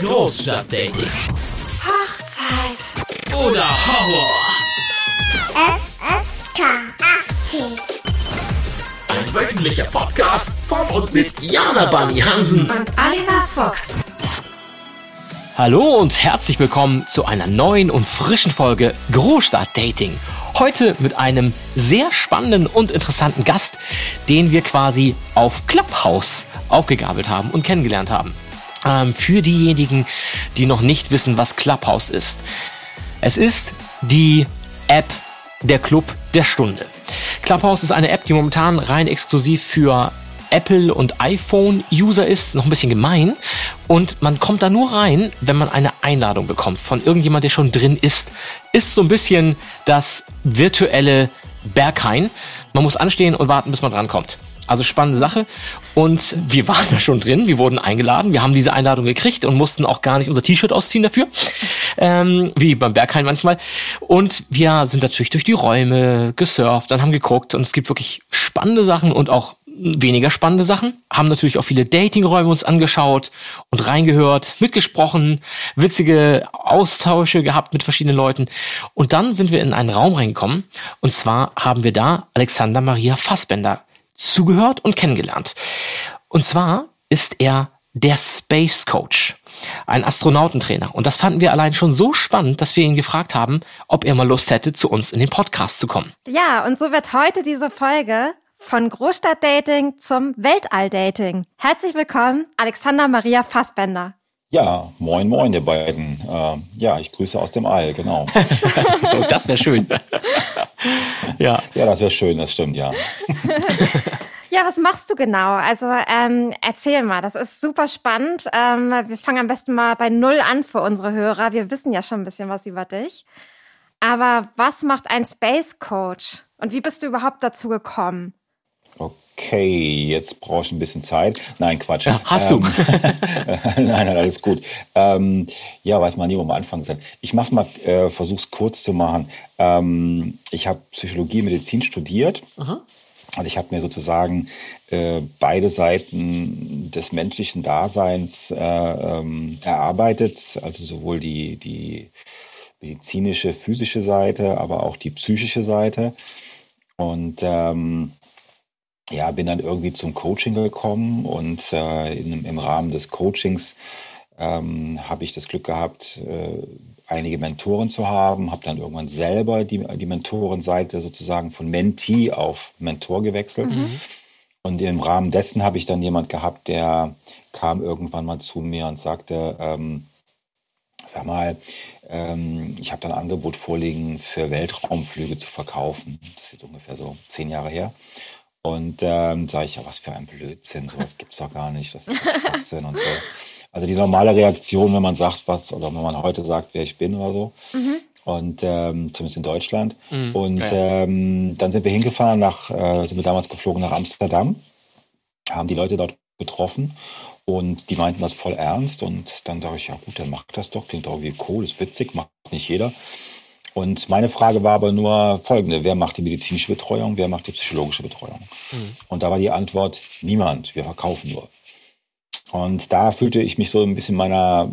Großstadtdating. Hochzeit. Oder Horror. FSK 18. Ein wöchentlicher Podcast von und mit Jana Bunny Hansen. Und Oliver Fuchs. Hallo und herzlich willkommen zu einer neuen und frischen Folge Großstadt Dating. Heute mit einem sehr spannenden und interessanten Gast, den wir quasi auf Clubhouse aufgegabelt haben und kennengelernt haben. Ähm, für diejenigen, die noch nicht wissen, was Clubhouse ist. Es ist die App der Club der Stunde. Clubhouse ist eine App, die momentan rein exklusiv für Apple und iPhone-User ist, noch ein bisschen gemein. Und man kommt da nur rein, wenn man eine Einladung bekommt von irgendjemand, der schon drin ist. Ist so ein bisschen das virtuelle Berghain. Man muss anstehen und warten, bis man drankommt. Also spannende Sache. Und wir waren da schon drin, wir wurden eingeladen, wir haben diese Einladung gekriegt und mussten auch gar nicht unser T-Shirt ausziehen dafür. Ähm, wie beim Berghain manchmal. Und wir sind natürlich durch die Räume gesurft, dann haben geguckt und es gibt wirklich spannende Sachen und auch weniger spannende Sachen. Haben natürlich auch viele Datingräume uns angeschaut und reingehört, mitgesprochen, witzige Austausche gehabt mit verschiedenen Leuten. Und dann sind wir in einen Raum reingekommen. Und zwar haben wir da Alexander Maria Fassbender zugehört und kennengelernt. Und zwar ist er der Space Coach, ein Astronautentrainer. Und das fanden wir allein schon so spannend, dass wir ihn gefragt haben, ob er mal Lust hätte, zu uns in den Podcast zu kommen. Ja, und so wird heute diese Folge von Großstadtdating zum Weltalldating. Herzlich willkommen, Alexander Maria Fassbender. Ja, moin, moin, ihr beiden. Äh, ja, ich grüße aus dem All, genau. Oh, das wäre schön. ja. Ja, das wäre schön, das stimmt, ja. Ja, was machst du genau? Also ähm, erzähl mal, das ist super spannend. Ähm, wir fangen am besten mal bei Null an für unsere Hörer. Wir wissen ja schon ein bisschen was über dich. Aber was macht ein Space Coach? Und wie bist du überhaupt dazu gekommen? Okay, jetzt brauche ich ein bisschen Zeit. Nein, Quatsch. Ja, hast ähm, nein, nein, alles gut. Ähm, ja, weiß man nie, wo man anfangen soll. Ich mach's mal, äh, versuch's kurz zu machen. Ähm, ich habe Psychologie, Medizin studiert. Aha. Also ich habe mir sozusagen äh, beide Seiten des menschlichen Daseins äh, ähm, erarbeitet, also sowohl die, die medizinische, physische Seite, aber auch die psychische Seite. Und ähm, ja, bin dann irgendwie zum Coaching gekommen und äh, in, im Rahmen des Coachings ähm, habe ich das Glück gehabt, äh, einige Mentoren zu haben, habe dann irgendwann selber die, die Mentorenseite sozusagen von Mentee auf Mentor gewechselt. Mhm. Und im Rahmen dessen habe ich dann jemand gehabt, der kam irgendwann mal zu mir und sagte, ähm, sag mal, ähm, ich habe dann ein Angebot vorliegen, für Weltraumflüge zu verkaufen. Das ist ungefähr so zehn Jahre her. Und ähm, sage ich, ja, was für ein Blödsinn, sowas gibt's doch gar nicht, das ist doch Schwachsinn und so. Also die normale Reaktion, wenn man sagt, was, oder wenn man heute sagt, wer ich bin oder so. Mhm. Und ähm, zumindest in Deutschland. Mhm, und ja. ähm, dann sind wir hingefahren nach, äh, sind wir damals geflogen nach Amsterdam, haben die Leute dort getroffen und die meinten das voll ernst. Und dann dachte ich, ja gut, dann macht das doch, klingt doch irgendwie cool, ist witzig, macht nicht jeder. Und meine Frage war aber nur folgende, wer macht die medizinische Betreuung, wer macht die psychologische Betreuung? Mhm. Und da war die Antwort, niemand, wir verkaufen nur. Und da fühlte ich mich so ein bisschen meiner,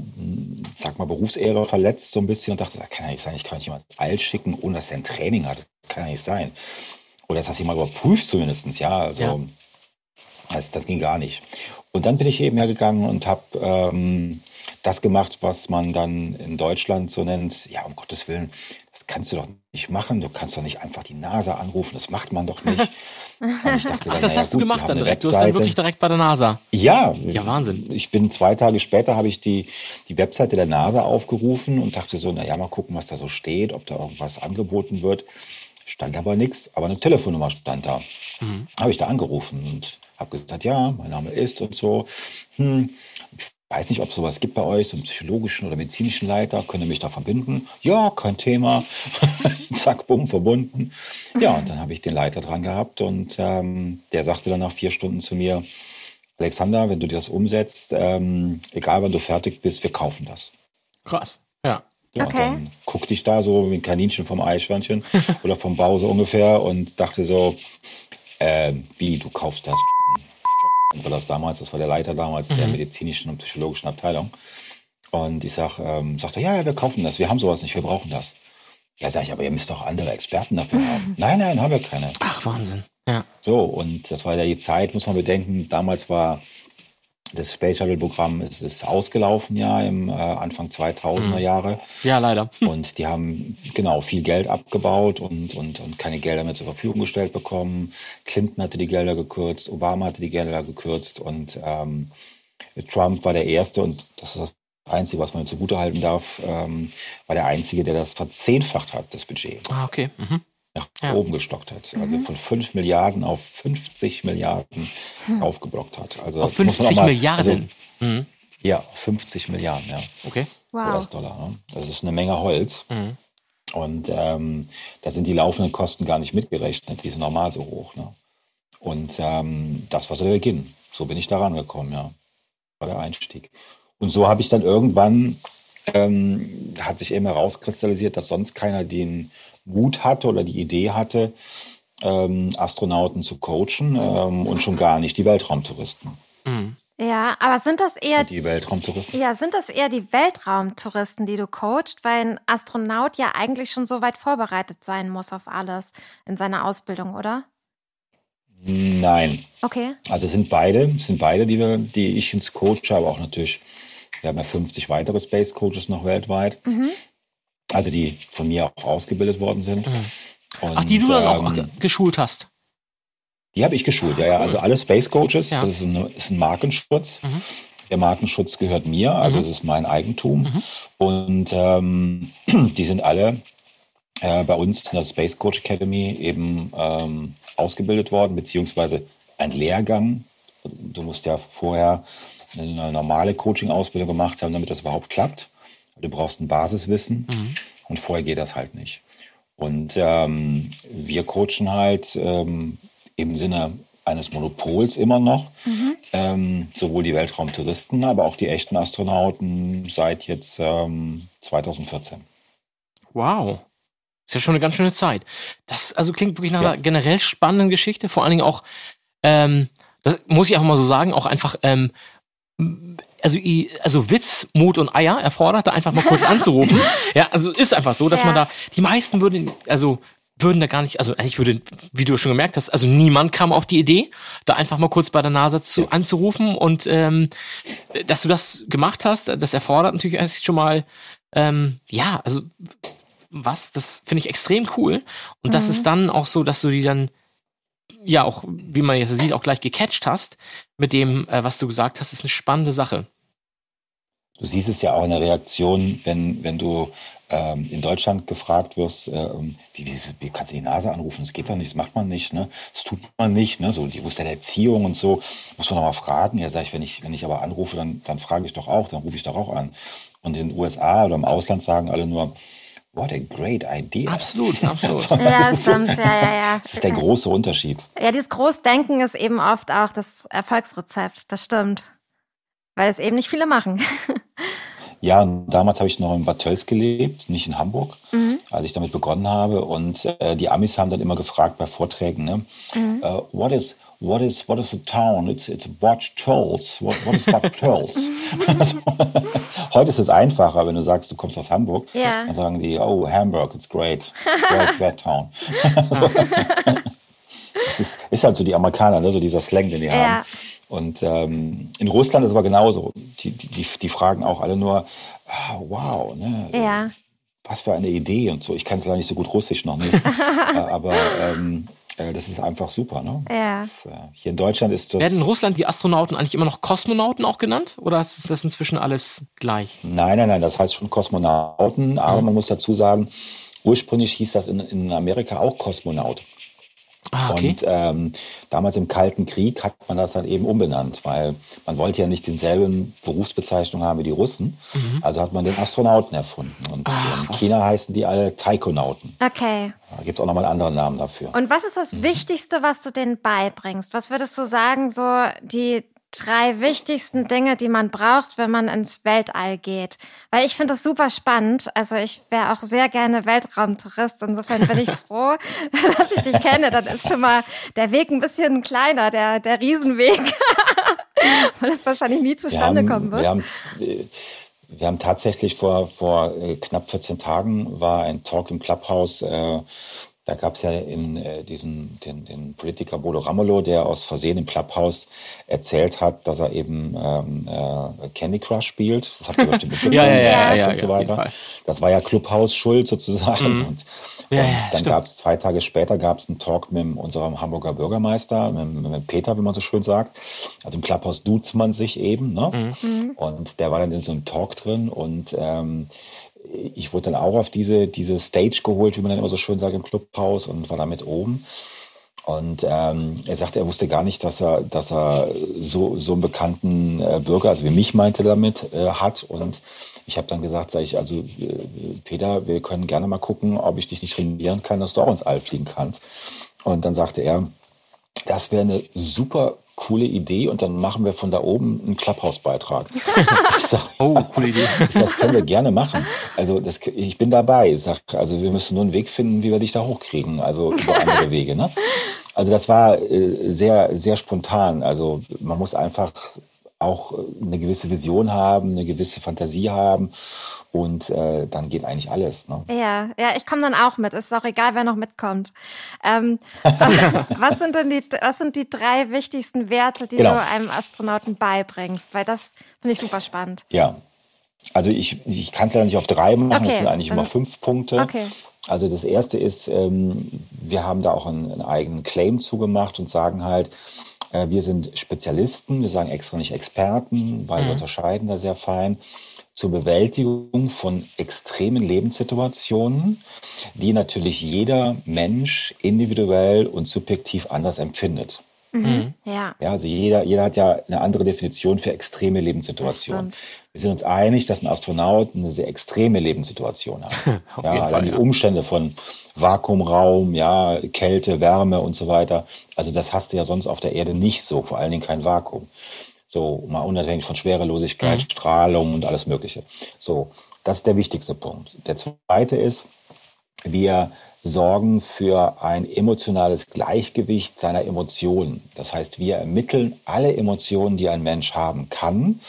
sag mal, Berufsehre verletzt, so ein bisschen und dachte, das kann ja nicht sein, ich kann nicht jemand alt schicken, ohne dass er ein Training hat. Das kann ja nicht sein. Oder dass das jemand überprüft zumindestens, ja. Also ja. Das, das ging gar nicht. Und dann bin ich eben hergegangen und habe ähm, das gemacht, was man dann in Deutschland so nennt, ja, um Gottes Willen, das kannst du doch nicht machen, du kannst doch nicht einfach die NASA anrufen, das macht man doch nicht. Und ich dachte, Ach, das dann, hast ja, du gemacht dann direkt, du hast dann wirklich direkt bei der NASA. Ja. Ja, Wahnsinn. Ich bin zwei Tage später, habe ich die, die Webseite der NASA aufgerufen und dachte so, naja, mal gucken, was da so steht, ob da irgendwas angeboten wird. Stand aber nichts, aber eine Telefonnummer stand da. Mhm. Habe ich da angerufen und habe gesagt, ja, mein Name ist und so. Hm, weiß nicht, ob es sowas gibt bei euch, so einen psychologischen oder medizinischen Leiter. Könnt ihr mich da verbinden? Ja, kein Thema. Zack, bumm, verbunden. Ja, und dann habe ich den Leiter dran gehabt und ähm, der sagte dann nach vier Stunden zu mir, Alexander, wenn du das umsetzt, ähm, egal wann du fertig bist, wir kaufen das. Krass, ja. Ja, okay. dann guckte ich da so wie ein Kaninchen vom Eichhörnchen oder vom Bau so ungefähr und dachte so, äh, wie, du kaufst das? War das damals, das war der Leiter damals mhm. der medizinischen und psychologischen Abteilung. Und ich sag, ähm, sagt er, ja, ja, wir kaufen das, wir haben sowas nicht, wir brauchen das. Ja, sag ich, aber ihr müsst doch andere Experten dafür haben. Nein, nein, haben wir keine. Ach, Wahnsinn. Ja. So, und das war ja die Zeit, muss man bedenken, damals war das Space Shuttle Programm ist, ist ausgelaufen ja im äh, Anfang 2000er Jahre. Ja, leider. Und die haben genau viel Geld abgebaut und, und, und keine Gelder mehr zur Verfügung gestellt bekommen. Clinton hatte die Gelder gekürzt, Obama hatte die Gelder gekürzt und ähm, Trump war der Erste und das ist das Einzige, was man ihm zugutehalten darf, ähm, war der Einzige, der das verzehnfacht hat, das Budget Ah, okay. Mhm. Nach Ja. oben gestockt hat. Also von 5 Milliarden auf 50 Milliarden aufgeblockt hat. Also Auf das muss man auch 50 mal- Milliarden. Also, ja, 50 Milliarden, ja. Okay. Wow. US-Dollar. Ne? Das ist eine Menge Holz. Mhm. Und ähm, da sind die laufenden Kosten gar nicht mitgerechnet. Die sind normal so hoch. Ne? Und ähm, das war so der Beginn. So bin ich da rangekommen, ja. War der Einstieg. Und so habe ich dann irgendwann, ähm, hat sich eben herauskristallisiert, dass sonst keiner den Mut hatte oder die Idee hatte, ähm, Astronauten zu coachen ähm, und schon gar nicht die Weltraumtouristen. Ja, aber sind das eher Die Weltraumtouristen. ja, sind das eher die Weltraumtouristen, die du coachst, weil ein Astronaut ja eigentlich schon so weit vorbereitet sein muss auf alles in seiner Ausbildung, oder? Nein, Okay. Also es sind beide, es sind beide, die, wir, die ich ins Coach habe, auch natürlich, wir haben ja 50 weitere Space Coaches noch weltweit. Also die von mir auch ausgebildet worden sind. Und, Ach, die du dann auch ähm, geschult hast. Die habe ich geschult, ja, ja. Also alle Space Coaches, Ja. das ist ein, ist ein Markenschutz. Der Markenschutz gehört mir, also es ist mein Eigentum. Und ähm, die sind alle äh, bei uns in der Space Coach Academy eben ähm, ausgebildet worden, beziehungsweise ein Lehrgang. Du musst ja vorher eine normale Coaching-Ausbildung gemacht haben, damit das überhaupt klappt. Du brauchst ein Basiswissen und vorher geht das halt nicht. Und ähm, wir coachen halt ähm, im Sinne eines Monopols immer noch, ähm, sowohl die Weltraumtouristen, aber auch die echten Astronauten seit jetzt ähm, 2014. Wow. Ist ja schon eine ganz schöne Zeit. Das also klingt wirklich nach Ja. einer generell spannenden Geschichte. Vor allen Dingen auch, ähm, das muss ich auch mal so sagen, auch einfach, ähm, also, also Witz, Mut und Eier erfordert, da einfach mal kurz anzurufen. Ja, also ist einfach so, dass Ja. man da, die meisten würden, also würden da gar nicht, also eigentlich würde, wie du schon gemerkt hast, also niemand kam auf die Idee, da einfach mal kurz bei der NASA zu, anzurufen und ähm, dass du das gemacht hast, das erfordert natürlich erst schon mal, ähm, ja, also was, das finde ich extrem cool. Und das ist dann auch so, dass du die dann, ja, auch, wie man jetzt sieht, auch gleich gecatcht hast mit dem, äh, was du gesagt hast, ist eine spannende Sache. Du siehst es ja auch in der Reaktion, wenn, wenn du ähm, in Deutschland gefragt wirst, ähm, wie, wie, wie kannst du die Nase anrufen? Das geht doch nicht, das macht man nicht, ne? Das tut man nicht, ne? So, die wusste der Erziehung und so, muss man noch mal fragen. Ja, sag ich, wenn ich, wenn ich aber anrufe, dann, dann frage ich doch auch, dann rufe ich doch auch an. Und in den USA oder im Ausland sagen alle nur, what a great idea. Absolut, absolut. Ja, stimmt. Ja, ja, ja. Das ist der große Unterschied. Ja, dieses Großdenken ist eben oft auch das Erfolgsrezept. Das stimmt. Weil es eben nicht viele machen. Ja, und damals habe ich noch in Bad Tölz gelebt, nicht in Hamburg, als ich damit begonnen habe. Und äh, die Amis haben dann immer gefragt bei Vorträgen, ne, äh, what is what is what is the town? It's it's Bad Tölz. What, what is Bad Tölz? Also, Heute ist es einfacher, wenn du sagst, du kommst aus Hamburg, Ja. dann sagen die, oh Hamburg, it's great, great, great town. Also, das ist, ist halt so die Amerikaner, ne, so dieser Slang, den die Ja. haben. Und ähm, in Russland ist es aber genauso. Die, die, die, fragen auch alle nur, ah, wow, ne, Ja. was für eine Idee und so. Ich kann es leider nicht so gut Russisch noch nicht. äh, aber ähm, äh, das ist einfach super. Ne? Ja. Das ist, äh, hier in Deutschland ist das. Werden in Russland die Astronauten eigentlich immer noch Kosmonauten auch genannt? Oder ist das inzwischen alles gleich? Nein, nein, nein, das heißt schon Kosmonauten, aber man muss dazu sagen, ursprünglich hieß das in, in Amerika auch Kosmonaut. Ah, okay. Und ähm, damals im Kalten Krieg hat man das dann eben umbenannt, weil man wollte ja nicht denselben Berufsbezeichnung haben wie die Russen. Also hat man den Astronauten erfunden. Und in China heißen die alle Taikonauten. Okay. Da gibt es auch nochmal einen anderen Namen dafür. Und was ist das Wichtigste, was du denen beibringst? Was würdest du sagen, so die drei wichtigsten Dinge, die man braucht, wenn man ins Weltall geht? Weil ich finde das super spannend. Also ich wäre auch sehr gerne Weltraumtourist. Insofern bin ich froh, dass ich dich kenne. Dann ist schon mal der Weg ein bisschen kleiner, der, der Riesenweg. Weil es wahrscheinlich nie zustande haben, kommen wird. wir haben, äh, wir haben tatsächlich vor, vor äh, knapp 14 Tagen war ein Talk im Clubhouse. Äh, da gab es ja in äh, diesen den, den Politiker Bodo Ramelow, der aus Versehen im Clubhouse erzählt hat, dass er eben ähm, äh, Candy Crush spielt. Das habt ihr bestimmt mitbekommen. ja, ja, ja, und ja, so auf jeden weiter. Das war ja Clubhouse Schuld sozusagen. Mhm. Und, Ja, und dann gab es zwei Tage später gab es einen Talk mit unserem Hamburger Bürgermeister, mit, mit Peter, wie man so schön sagt. Also im Clubhouse duzt man sich eben. Ne? Mhm. Und der war dann in so einem Talk drin und ähm, ich wurde dann auch auf diese, diese Stage geholt, wie man dann immer so schön sagt, im Clubhaus und war damit oben. Und ähm, er sagte, er wusste gar nicht, dass er, dass er so, so einen bekannten äh, Bürger, also wie mich meinte damit, äh, hat. Und ich habe dann gesagt, sag ich, also äh, Peter, wir können gerne mal gucken, ob ich dich nicht trainieren kann, dass du auch ins All fliegen kannst. Und dann sagte er, das wäre eine super coole Idee und dann machen wir von da oben einen Clubhouse-Beitrag. Oh, coole Idee. das können wir gerne machen. Also das, ich bin dabei. Ich sag, also wir müssen nur einen Weg finden, wie wir dich da hochkriegen. Also über andere Wege. Ne? Also das war äh, sehr, sehr spontan. Also man muss einfach auch äh, eine gewisse Vision haben, eine gewisse Fantasie haben und äh, dann geht eigentlich alles. Ne? Ja, ja, ich komme dann auch mit. Ist auch egal, wer noch mitkommt. Ähm, was sind denn die, was sind die drei wichtigsten Werte, die Genau. du einem Astronauten beibringst? Weil das finde ich super spannend. Ja, also ich, ich kann es ja nicht auf drei machen, Okay, es sind eigentlich immer fünf Punkte. Okay. Also das erste ist, ähm, wir haben da auch einen, einen eigenen Claim zugemacht und sagen halt, wir sind Spezialisten, wir sagen extra nicht Experten, weil wir unterscheiden da sehr fein zur Bewältigung von extremen Lebenssituationen, die natürlich jeder Mensch individuell und subjektiv anders empfindet. Ja. Ja, also jeder, jeder hat ja eine andere Definition für extreme Lebenssituationen. Wir sind uns einig, dass ein Astronaut eine sehr extreme Lebenssituation hat. Ja, Fall, die ja. Umstände von Vakuumraum, ja, Kälte, Wärme und so weiter. Also das hast du ja sonst auf der Erde nicht so, vor allen Dingen kein Vakuum. So, mal unabhängig von Schwerelosigkeit, Mhm. Strahlung und alles Mögliche. So, das ist der wichtigste Punkt. Der zweite ist, wir sorgen für ein emotionales Gleichgewicht seiner Emotionen. Das heißt, wir ermitteln alle Emotionen, die ein Mensch haben kann,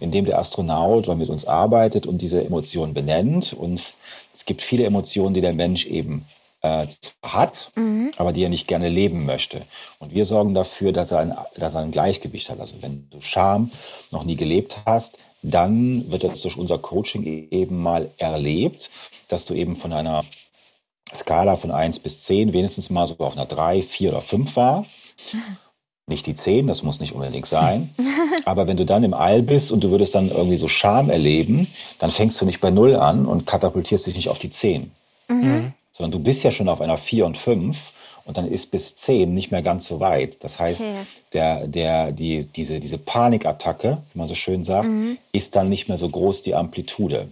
indem der Astronaut mit uns arbeitet und diese Emotionen benennt. Und es gibt viele Emotionen, die der Mensch eben äh, hat, aber die er nicht gerne leben möchte. Und wir sorgen dafür, dass er, ein, dass er ein Gleichgewicht hat. Also wenn du Scham noch nie gelebt hast, dann wird das durch unser Coaching eben mal erlebt, dass du eben von einer Skala von 1 bis 10 wenigstens mal so auf einer 3, 4 oder 5 war. Nicht die 10, das muss nicht unbedingt sein. Aber wenn du dann im All bist und du würdest dann irgendwie so Scham erleben, dann fängst du nicht bei 0 an und katapultierst dich nicht auf die 10. Sondern du bist ja schon auf einer 4 und 5 und dann ist bis 10 nicht mehr ganz so weit. Das heißt, Okay. der, der, die, diese, diese Panikattacke, wie man so schön sagt, ist dann nicht mehr so groß, die Amplitude.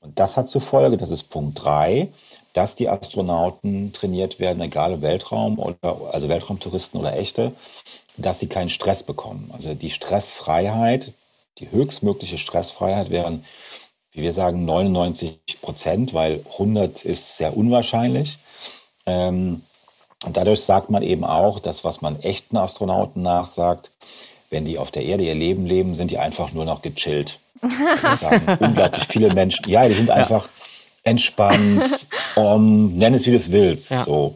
Und das hat zur Folge, das ist Punkt 3, dass die Astronauten trainiert werden, egal ob Weltraum oder also Weltraumtouristen oder echte, dass sie keinen Stress bekommen. Also die Stressfreiheit, die höchstmögliche Stressfreiheit wären, wie wir sagen, 99 Prozent, weil 100 ist sehr unwahrscheinlich. Ähm, und dadurch sagt man eben auch, dass was man echten Astronauten nachsagt, wenn die auf der Erde ihr Leben leben, sind die einfach nur noch gechillt. Das sagen unglaublich viele Menschen. Ja, die sind einfach entspannt, um, nenn es wie du es willst. Ja. So.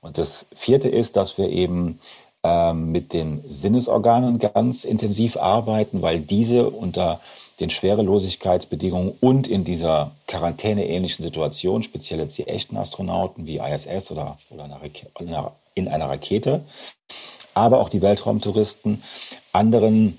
Und das vierte ist, dass wir eben ähm, mit den Sinnesorganen ganz intensiv arbeiten, weil diese unter den Schwerelosigkeitsbedingungen und in dieser quarantäneähnlichen Situation, speziell jetzt die echten Astronauten wie ISS oder, oder in einer Rake- in einer- in einer Rakete, aber auch die Weltraumtouristen anderen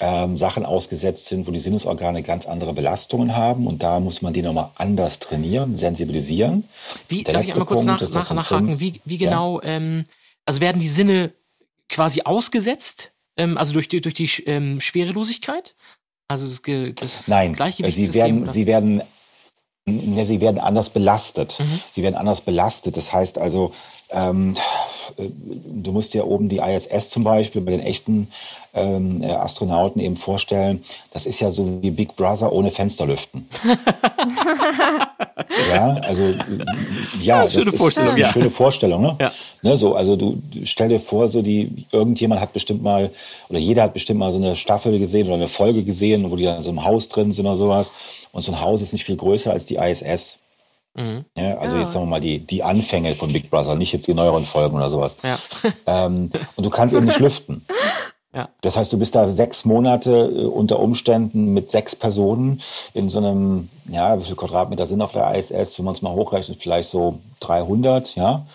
ähm, Sachen ausgesetzt sind, wo die Sinnesorgane ganz andere Belastungen haben. Und da muss man die nochmal anders trainieren, sensibilisieren. Wie, Der darf ich einmal kurz Punkt nach, nach, nachhaken, wie, wie Ja. genau, ähm, also werden die Sinne quasi ausgesetzt, ähm, also durch die, durch die ähm, Schwerelosigkeit? Also das, das Nein, sie werden, oder? sie werden, ne, sie werden anders belastet. Mhm. Sie werden anders belastet. Das heißt also, ähm, äh, du musst dir oben die ISS zum Beispiel bei den echten ähm, äh, Astronauten eben vorstellen, das ist ja so wie Big Brother ohne Fensterlüften. ja, also äh, ja, das ist, ist eine ja. schöne Vorstellung. Ne? Ja. Ne, so, also du du stell dir vor, so die irgendjemand hat bestimmt mal oder jeder hat bestimmt mal so eine Staffel gesehen oder eine Folge gesehen, wo die dann in so einem Haus drin sind oder sowas. Und so ein Haus ist nicht viel größer als die ISS. Ja, also jetzt sagen wir mal die, die Anfänge von Big Brother, nicht jetzt die neueren Folgen oder sowas. Ja. Ähm, und du kannst eben nicht lüften. Ja. Das heißt, du bist da sechs Monate äh, unter Umständen mit sechs Personen in so einem, ja, wie viele Quadratmeter sind auf der ISS, wenn man es mal hochrechnet, vielleicht so 300, ja.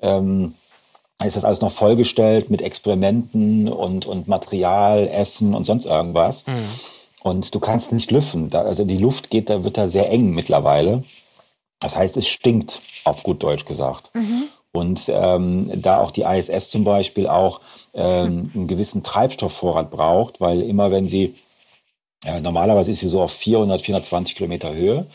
Ähm, ist das alles noch vollgestellt mit Experimenten und, und Material, Essen und sonst irgendwas. Und du kannst nicht lüften. Da, also die Luft geht, da wird da sehr eng mittlerweile. Das heißt, es stinkt, auf gut Deutsch gesagt. Und ähm, da auch die ISS zum Beispiel auch ähm, einen gewissen Treibstoffvorrat braucht, weil immer wenn sie, ja, normalerweise ist sie so auf 400, 420 Kilometer Höhe,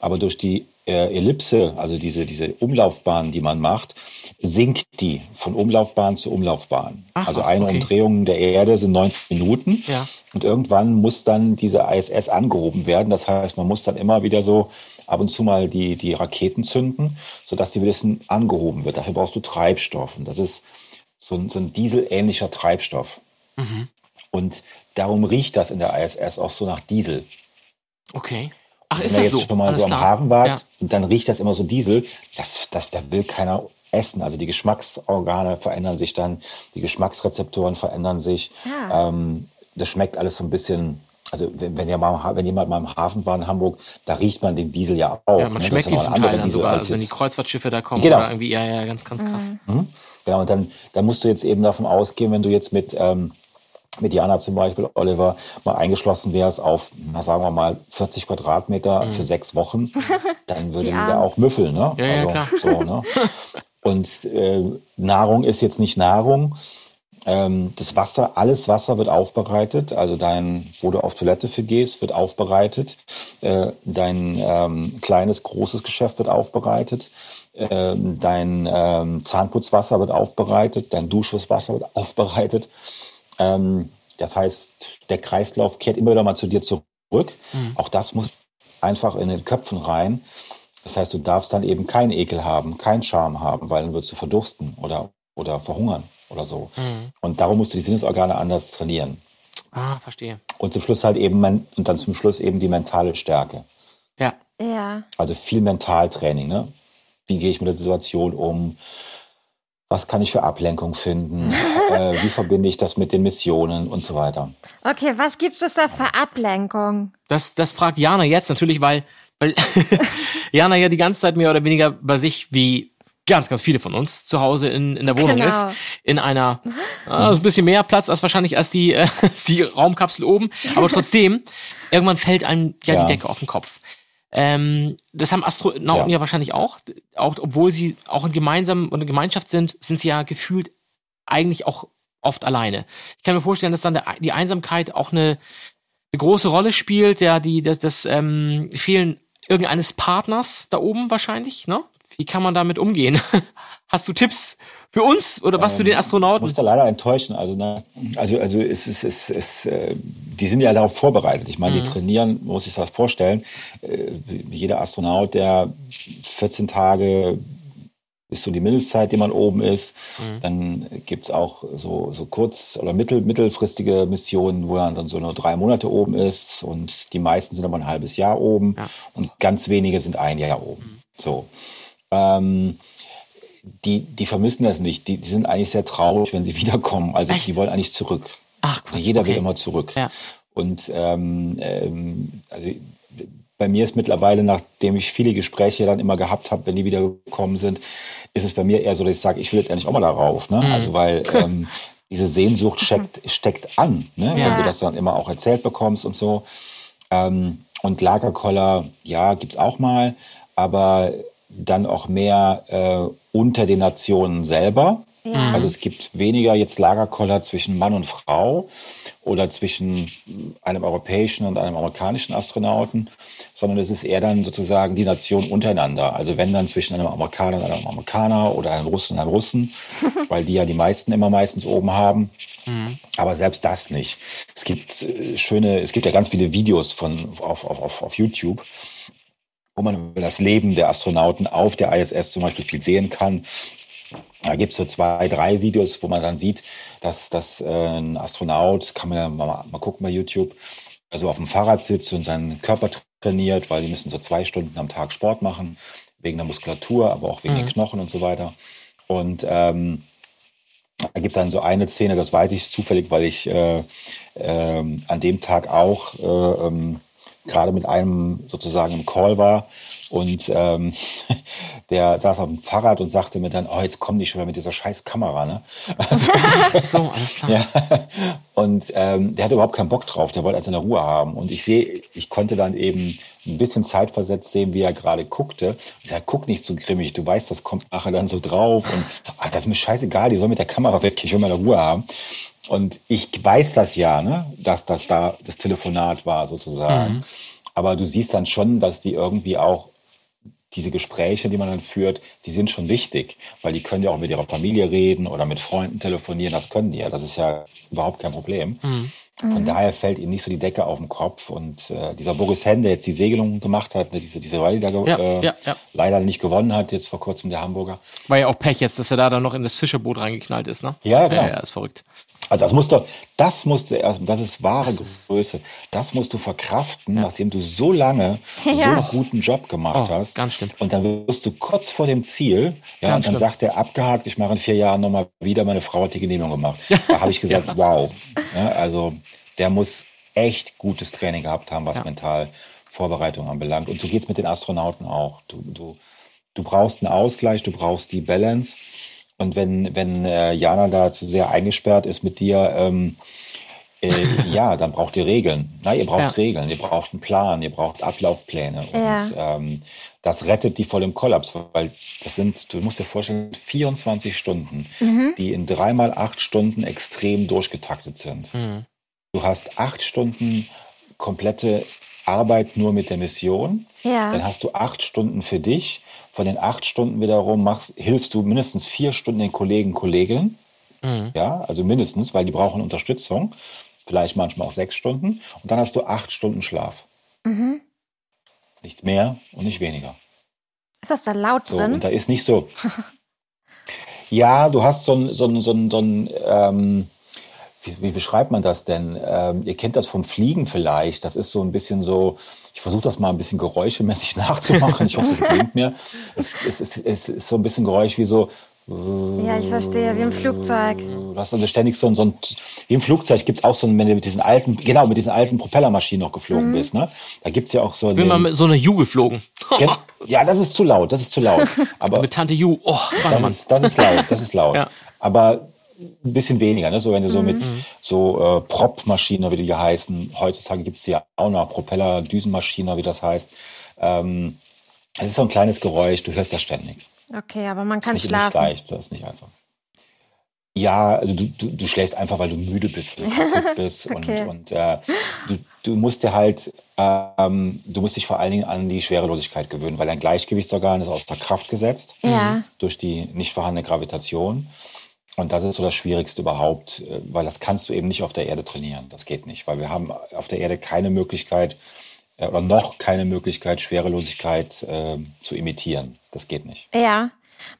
aber durch die äh, Ellipse, also diese, diese Umlaufbahn, die man macht, sinkt die von Umlaufbahn zu Umlaufbahn. Ach, also eine okay. Umdrehung der Erde sind 90 Minuten. Ja. Und irgendwann muss dann diese ISS angehoben werden. Das heißt, man muss dann immer wieder so ab und zu mal die, die Raketen zünden, sodass sie bisschen angehoben wird. Dafür brauchst du Treibstoff. Und das ist so ein, so ein dieselähnlicher Treibstoff. Und darum riecht das in der ISS auch so nach Diesel. Okay. Ach, Wenn ist ihr das jetzt so? schon mal Alles so am klar. Hafen wart Ja. und dann riecht das immer so Diesel, das, das, da will keiner essen. Also die Geschmacksorgane verändern sich dann, die Geschmacksrezeptoren verändern sich. Ja. Ähm, das schmeckt alles so ein bisschen. Also wenn, wenn, ihr mal, wenn jemand mal im Hafen war in Hamburg, da riecht man den Diesel ja auch. Ja, man ne? Schmeckt ihn zum Teil dann Diesel sogar, als also wenn die Kreuzfahrtschiffe da kommen Genau. oder irgendwie, ja, ja, ganz, ganz krass. Genau, und dann, dann musst du jetzt eben davon ausgehen, wenn du jetzt mit, ähm, mit Jana zum Beispiel, Oliver, mal eingeschlossen wärst auf, na, sagen wir mal, 40 Quadratmeter für sechs Wochen, dann würde Die der Armen. auch müffeln, ne? Ja, ja, klar. So, ne? Und äh, Nahrung ist jetzt nicht Nahrung. Ähm, das Wasser, alles Wasser wird aufbereitet. Also dein, wo du auf Toilette für gehst, wird aufbereitet. Äh, dein ähm, kleines, großes Geschäft wird aufbereitet. Ähm, dein ähm, Zahnputzwasser wird aufbereitet. Dein Duschwasser wird aufbereitet. Ähm, das heißt, der Kreislauf kehrt immer wieder mal zu dir zurück. Auch das muss einfach in den Köpfen rein. Das heißt, du darfst dann eben keinen Ekel haben, keinen Charme haben, weil dann wirst du verdursten oder, oder verhungern oder so. Und darum musst du die Sinnesorgane anders trainieren. Ah, verstehe. Und zum Schluss halt eben, und dann zum Schluss eben die mentale Stärke. Ja. Ja. Also viel Mentaltraining, ne? Wie gehe ich mit der Situation um? Was kann ich für Ablenkung finden? äh, wie verbinde ich das mit den Missionen und so weiter? Okay, was gibt es da für Ablenkung? Das, das fragt Jana jetzt natürlich, weil, weil Jana ja die ganze Zeit mehr oder weniger bei sich wie ganz, ganz viele von uns zu Hause in, in der Wohnung Genau. ist. In einer, äh, so ein bisschen mehr Platz als wahrscheinlich als die, äh, die Raumkapsel oben. Aber trotzdem, irgendwann fällt einem ja, Ja. die Decke auf den Kopf. Ähm, das haben Astronauten ja. Ja. wahrscheinlich auch. Auch obwohl sie auch in gemeinsam und in Gemeinschaft sind, sind sie ja gefühlt eigentlich auch oft alleine. Ich kann mir vorstellen, dass dann der, die Einsamkeit auch eine, eine große Rolle spielt, ja, die, das, das ähm, Fehlen irgendeines Partners da oben wahrscheinlich, ne? Wie kann man damit umgehen? Hast du Tipps für uns oder was für den Ich Astronauten? muss da leider enttäuschen. Also, ne, also, also es ist, es, es, äh, die sind ja darauf vorbereitet. Ich meine, Mhm. die trainieren, muss ich das vorstellen. Äh, jeder Astronaut, der 14 Tage ist so die Mindestzeit, die man oben ist. Mhm. Dann gibt's auch so, so kurz- oder mittel, mittelfristige Missionen, wo man dann so nur drei Monate oben ist. Und die meisten sind aber ein halbes Jahr oben. Ja. Und ganz wenige sind ein Jahr oben. So. Ähm, die, die vermissen das nicht. Die, die sind eigentlich sehr traurig, wenn sie wiederkommen. Also Echt? die wollen eigentlich zurück. Ach, Also jeder okay. will immer zurück. Ja. Und ähm, ähm, also bei mir ist mittlerweile, nachdem ich viele Gespräche dann immer gehabt habe, wenn die wieder gekommen sind, ist es bei mir eher so, dass ich sage, ich will jetzt endlich auch mal darauf. Mhm. Ne? Also weil ähm, diese Sehnsucht steckt, steckt an, ne? Ja. wenn du das dann immer auch erzählt bekommst und so. Ähm, und Lagerkoller, ja, gibt's auch mal, aber dann auch mehr äh, unter den Nationen selber. Ja. Also es gibt weniger jetzt Lagerkoller zwischen Mann und Frau oder zwischen einem europäischen und einem amerikanischen Astronauten, sondern es ist eher dann sozusagen die Nation untereinander. Also wenn dann zwischen einem Amerikaner und einem Amerikaner oder einem Russen und einem Russen, weil die ja die meisten immer meistens oben haben. Aber selbst das nicht. Es gibt äh, schöne, es gibt ja ganz viele Videos von auf, auf, auf, auf YouTube, wo man über das Leben der Astronauten auf der ISS zum Beispiel viel sehen kann. Da gibt's so zwei, drei Videos, wo man dann sieht, dass, dass äh, ein Astronaut, kann man ja mal, mal gucken bei YouTube, also auf dem Fahrrad sitzt und seinen Körper trainiert, weil die müssen so zwei Stunden am Tag Sport machen, wegen der Muskulatur, aber auch wegen den Knochen und so weiter. Und ähm, da gibt's dann so eine Szene, das weiß ich zufällig, weil ich äh, ähm, an dem Tag auch äh, ähm, gerade mit einem sozusagen im Call war und ähm, der saß auf dem Fahrrad und sagte mir dann, oh, jetzt komm nicht schon wieder mit dieser scheiß Kamera, ne? So, alles klar. Ja. Und ähm, der hatte überhaupt keinen Bock drauf, der wollte also seine Ruhe haben. Und ich sehe, ich konnte dann eben ein bisschen zeitversetzt sehen, wie er gerade guckte. Ich sage, guck nicht so grimmig, du weißt, das kommt nachher dann so drauf. Und ach, das ist mir scheißegal, die soll mit der Kamera weg, ich will meine Ruhe haben. Und ich weiß das ja, ne, dass das da das Telefonat war sozusagen. Aber du siehst dann schon, dass die irgendwie auch diese Gespräche, die man dann führt, die sind schon wichtig, weil die können ja auch mit ihrer Familie reden oder mit Freunden telefonieren, das können die ja, das ist ja überhaupt kein Problem. Von daher fällt ihnen nicht so die Decke auf den Kopf und äh, dieser Boris Henn, der jetzt die Segelung gemacht hat, ne, diese, diese Rallye da ge- Ja, äh, ja, ja. leider nicht gewonnen hat, jetzt vor kurzem der Hamburger. War ja auch Pech jetzt, dass er da dann noch in das Fischerboot reingeknallt ist, ne? Ja, genau. Ja, ja, ist verrückt. Also das musst du, das musst du erst, das ist wahre Größe. Das musst du verkraften, nachdem du so lange so Ja. einen guten Job gemacht Oh, hast. ganz schlimm. Und dann wirst du kurz vor dem Ziel, ja, Ganz und dann schlimm. sagt er abgehakt, ich mache in vier Jahren nochmal wieder, meine Frau hat die Genehmigung gemacht. Da habe ich gesagt, wow. Ja, also der muss echt gutes Training gehabt haben, was Ja. mental Vorbereitung anbelangt. Und so geht's mit den Astronauten auch. Du, du, du brauchst einen Ausgleich, du brauchst die Balance. Und wenn, wenn äh, Jana da zu sehr eingesperrt ist mit dir, ähm, äh, ja, dann braucht ihr Regeln. Na, ihr braucht Ja. Regeln, ihr braucht einen Plan, ihr braucht Ablaufpläne. Ja. Und ähm, das rettet die vor dem Kollaps, weil das sind, du musst dir vorstellen, 24 Stunden, die in dreimal acht Stunden extrem durchgetaktet sind. Du hast acht Stunden komplette Arbeit nur mit der Mission. Ja. Dann hast du acht Stunden für dich. Von den acht Stunden wiederum machst, hilfst du mindestens vier Stunden den Kollegen, Kolleginnen. Ja, also mindestens, weil die brauchen Unterstützung. Vielleicht manchmal auch sechs Stunden. Und dann hast du acht Stunden Schlaf. Nicht mehr und nicht weniger. Ist das da laut So, drin? und da ist nicht so. ja, du hast so ein, so ein, so ein, so ein ähm, wie, wie beschreibt man das denn? Ähm, ihr kennt das vom Fliegen vielleicht. Das ist so ein bisschen so, ich versuche das mal ein bisschen geräuschemäßig nachzumachen. Ich hoffe, das klingt mir. Es, es, es, es ist so ein bisschen Geräusch wie so, ja, ich verstehe, wie im Flugzeug. du hast also ständig so ein, so ein wie im Flugzeug gibt's auch so ein, wenn du mit diesen alten, genau, mit diesen alten Propellermaschinen noch geflogen bist, ne? Da gibt's ja auch so Ich bin mal mit so einer Ju geflogen. Gen- ja, das ist zu laut, das ist zu laut. Aber mit Tante Ju. Oh, das Mann. ist, das ist laut, das ist laut. Ja. Aber ein bisschen weniger, ne? So wenn du so mit so äh, Prop-Maschinen, wie die heißen, heutzutage gibt's ja auch noch Propeller, Düsenmaschinen, wie das heißt. Ähm, es ist so ein kleines Geräusch, du hörst das ständig. Okay, aber man kann nicht, nicht schlafen. leicht, das ist nicht einfach. Ja, also du, du, du schläfst einfach, weil du müde bist, weil du kaputt bist. Okay. Und, und äh, du, du musst dir halt, ähm, du musst dich vor allen Dingen an die Schwerelosigkeit gewöhnen, weil dein Gleichgewichtsorgan ist außer Kraft gesetzt Ja. durch die nicht vorhandene Gravitation. Und das ist so das Schwierigste überhaupt, äh, weil das kannst du eben nicht auf der Erde trainieren. Das geht nicht, weil wir haben auf der Erde keine Möglichkeit äh, oder noch keine Möglichkeit, Schwerelosigkeit äh, zu imitieren. Das geht nicht. Ja.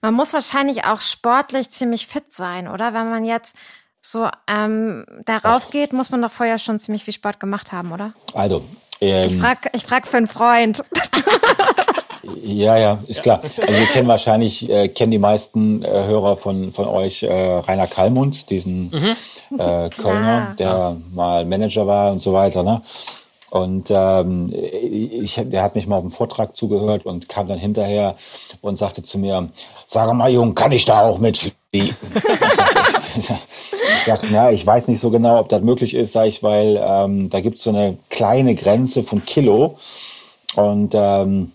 Man muss wahrscheinlich auch sportlich ziemlich fit sein, oder? Wenn man jetzt so ähm, darauf geht, muss man doch vorher schon ziemlich viel Sport gemacht haben, oder? Also, Ich ähm, frag, ich frag für einen Freund. ja, ja, ist klar. Also wir kennen wahrscheinlich, äh, kennen die meisten äh, Hörer von, von euch äh, Rainer Kallmund, diesen äh, Kölner, der mal Manager war und so weiter. Ne? Und ähm, ich, der hat mich mal auf dem Vortrag zugehört und kam dann hinterher und sagte zu mir, sag mal, Jung, kann ich da auch mitfliegen? Ich sag, ich sag, na, ich weiß nicht so genau, ob das möglich ist, sag ich, weil ähm, da gibt's so eine kleine Grenze von Kilo. Und ähm,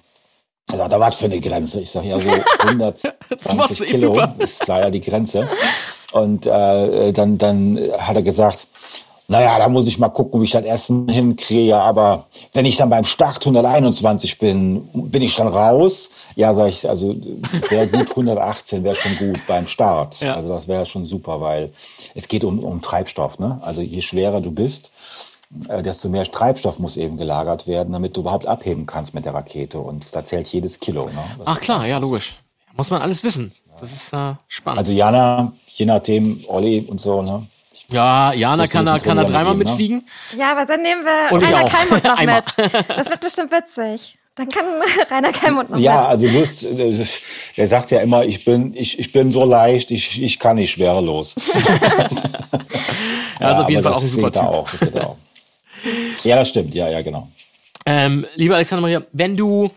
sagt, da was für eine Grenze? Ich sage, ja, so 120 Kilo super. ist leider die Grenze. Und äh, dann, dann hat er gesagt, naja, da muss ich mal gucken, wie ich das Essen hinkriege. Aber wenn ich dann beim Start 121 bin, bin ich dann raus. Ja, sag ich, also sehr gut 118 wäre schon gut beim Start. Ja. Also das wäre schon super, weil es geht um, um Treibstoff. Ne? Also je schwerer du bist, desto mehr Treibstoff muss eben gelagert werden, damit du überhaupt abheben kannst mit der Rakete. Und da zählt jedes Kilo. Ne? Ach klar, ja, logisch. Muss man alles wissen. Das ist äh, spannend. Also Jana, je nachdem, Olli und so, ne? Ja, Jana kann da, kann da dreimal geben, ne? mitfliegen. Ja, aber dann nehmen wir und Rainer Kalmund noch mit. Das wird bestimmt witzig. Dann kann Rainer Kalmund noch ja, mit. Ja, also Lust, äh, er sagt ja immer, ich bin, ich, ich bin so leicht, ich, ich kann nicht schwerelos. ja, also auf jeden Fall auch ein super Typ. Auch, das geht auch. Ja, das stimmt, ja, ja, genau. Ähm, lieber Alexander Maria, wenn du,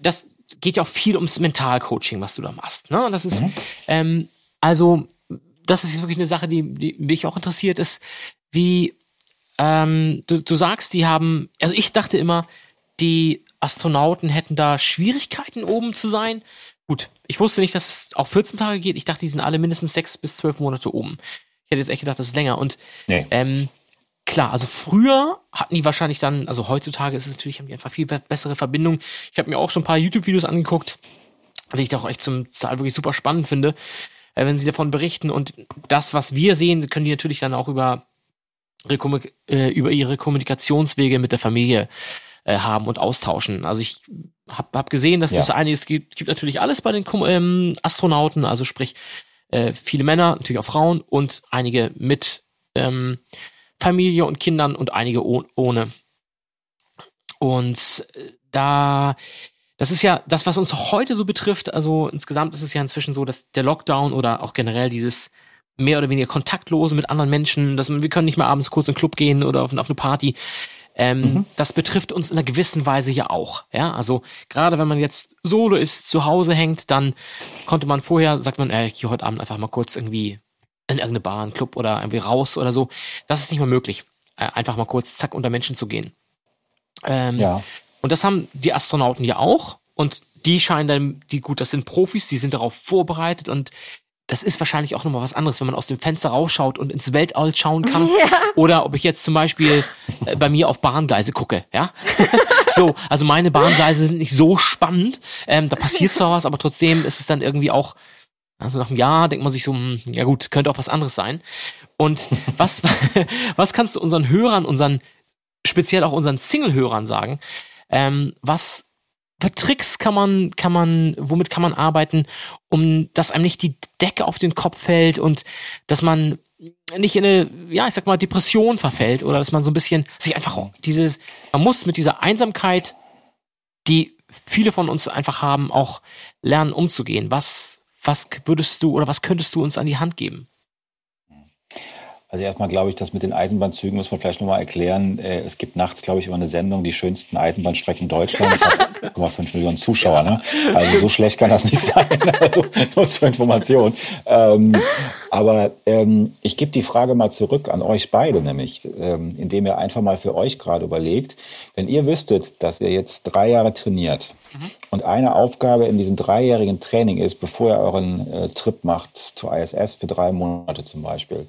das geht ja auch viel ums Mentalcoaching, was du da machst. Ne? Das ist, mhm. ähm, also das ist wirklich eine Sache, die, die mich auch interessiert, ist, wie ähm, du, du sagst, die haben, also ich dachte immer, die Astronauten hätten da Schwierigkeiten oben zu sein. Gut, ich wusste nicht, dass es auch 14 Tage geht. Ich dachte, die sind alle mindestens sechs bis zwölf Monate oben. Ich hätte jetzt echt gedacht, das ist länger. Und nee. ähm, klar, also früher hatten die wahrscheinlich dann, also heutzutage ist es natürlich, haben die einfach viel bessere Verbindung. Ich habe mir auch schon ein paar YouTube-Videos angeguckt, die ich da auch echt zum Teil wirklich super spannend finde äh, wenn sie davon berichten. Und das, was wir sehen, können die natürlich dann auch über, äh, über ihre Kommunikationswege mit der Familie äh, haben und austauschen. Also ich habe hab gesehen, dass ja. das einiges gibt, gibt natürlich alles bei den ähm, Astronauten, also sprich äh, viele Männer, natürlich auch Frauen und einige mit ähm, Familie und Kindern und einige oh ohne. Und äh, da das ist ja das, was uns heute so betrifft. Also insgesamt ist es ja inzwischen so, dass der Lockdown oder auch generell dieses mehr oder weniger kontaktlose mit anderen Menschen, dass man, wir können nicht mehr abends kurz in den Club gehen oder auf, auf eine Party. Ähm, mhm. Das betrifft uns in einer gewissen Weise ja auch. Ja, also gerade wenn man jetzt solo ist, zu Hause hängt, dann konnte man vorher, sagt man, äh, ich gehe heute Abend einfach mal kurz irgendwie in irgendeine Bar, einen Club oder irgendwie raus oder so. Das ist nicht mehr möglich, äh, einfach mal kurz zack unter Menschen zu gehen. Ähm, ja. Und das haben die Astronauten ja auch. Und die scheinen dann, die gut, das sind Profis, die sind darauf vorbereitet und das ist wahrscheinlich auch nochmal was anderes, wenn man aus dem Fenster rausschaut und ins Weltall schauen kann. Ja. Oder ob ich jetzt zum Beispiel äh, bei mir auf Bahngleise gucke, ja. so, also meine Bahngleise sind nicht so spannend. Ähm, da passiert zwar was, aber trotzdem ist es dann irgendwie auch, also nach einem Jahr denkt man sich so, hm, ja gut, könnte auch was anderes sein. Und was, was kannst du unseren Hörern, unseren, speziell auch unseren Single-Hörern sagen, ähm, was für Tricks kann man, kann man, womit kann man arbeiten, um dass einem nicht die Decke auf den Kopf fällt und dass man nicht in eine, ja, ich sag mal, Depression verfällt oder dass man so ein bisschen sich einfach dieses, man muss mit dieser Einsamkeit, die viele von uns einfach haben, auch lernen umzugehen. Was, was würdest du oder was könntest du uns an die Hand geben? Also erstmal glaube ich, dass mit den Eisenbahnzügen muss man vielleicht nochmal erklären. Äh, es gibt nachts, glaube ich, immer eine Sendung, die schönsten Eisenbahnstrecken Deutschlands. hat 1,5 Millionen Zuschauer. Ne? Also so schlecht kann das nicht sein. Also nur zur Information. Ähm, aber ähm, ich gebe die Frage mal zurück an euch beide, nämlich, ähm, indem ihr einfach mal für euch gerade überlegt, wenn ihr wüsstet, dass ihr jetzt drei Jahre trainiert mhm. und eine Aufgabe in diesem dreijährigen Training ist, bevor ihr euren äh, Trip macht zur ISS für drei Monate zum Beispiel,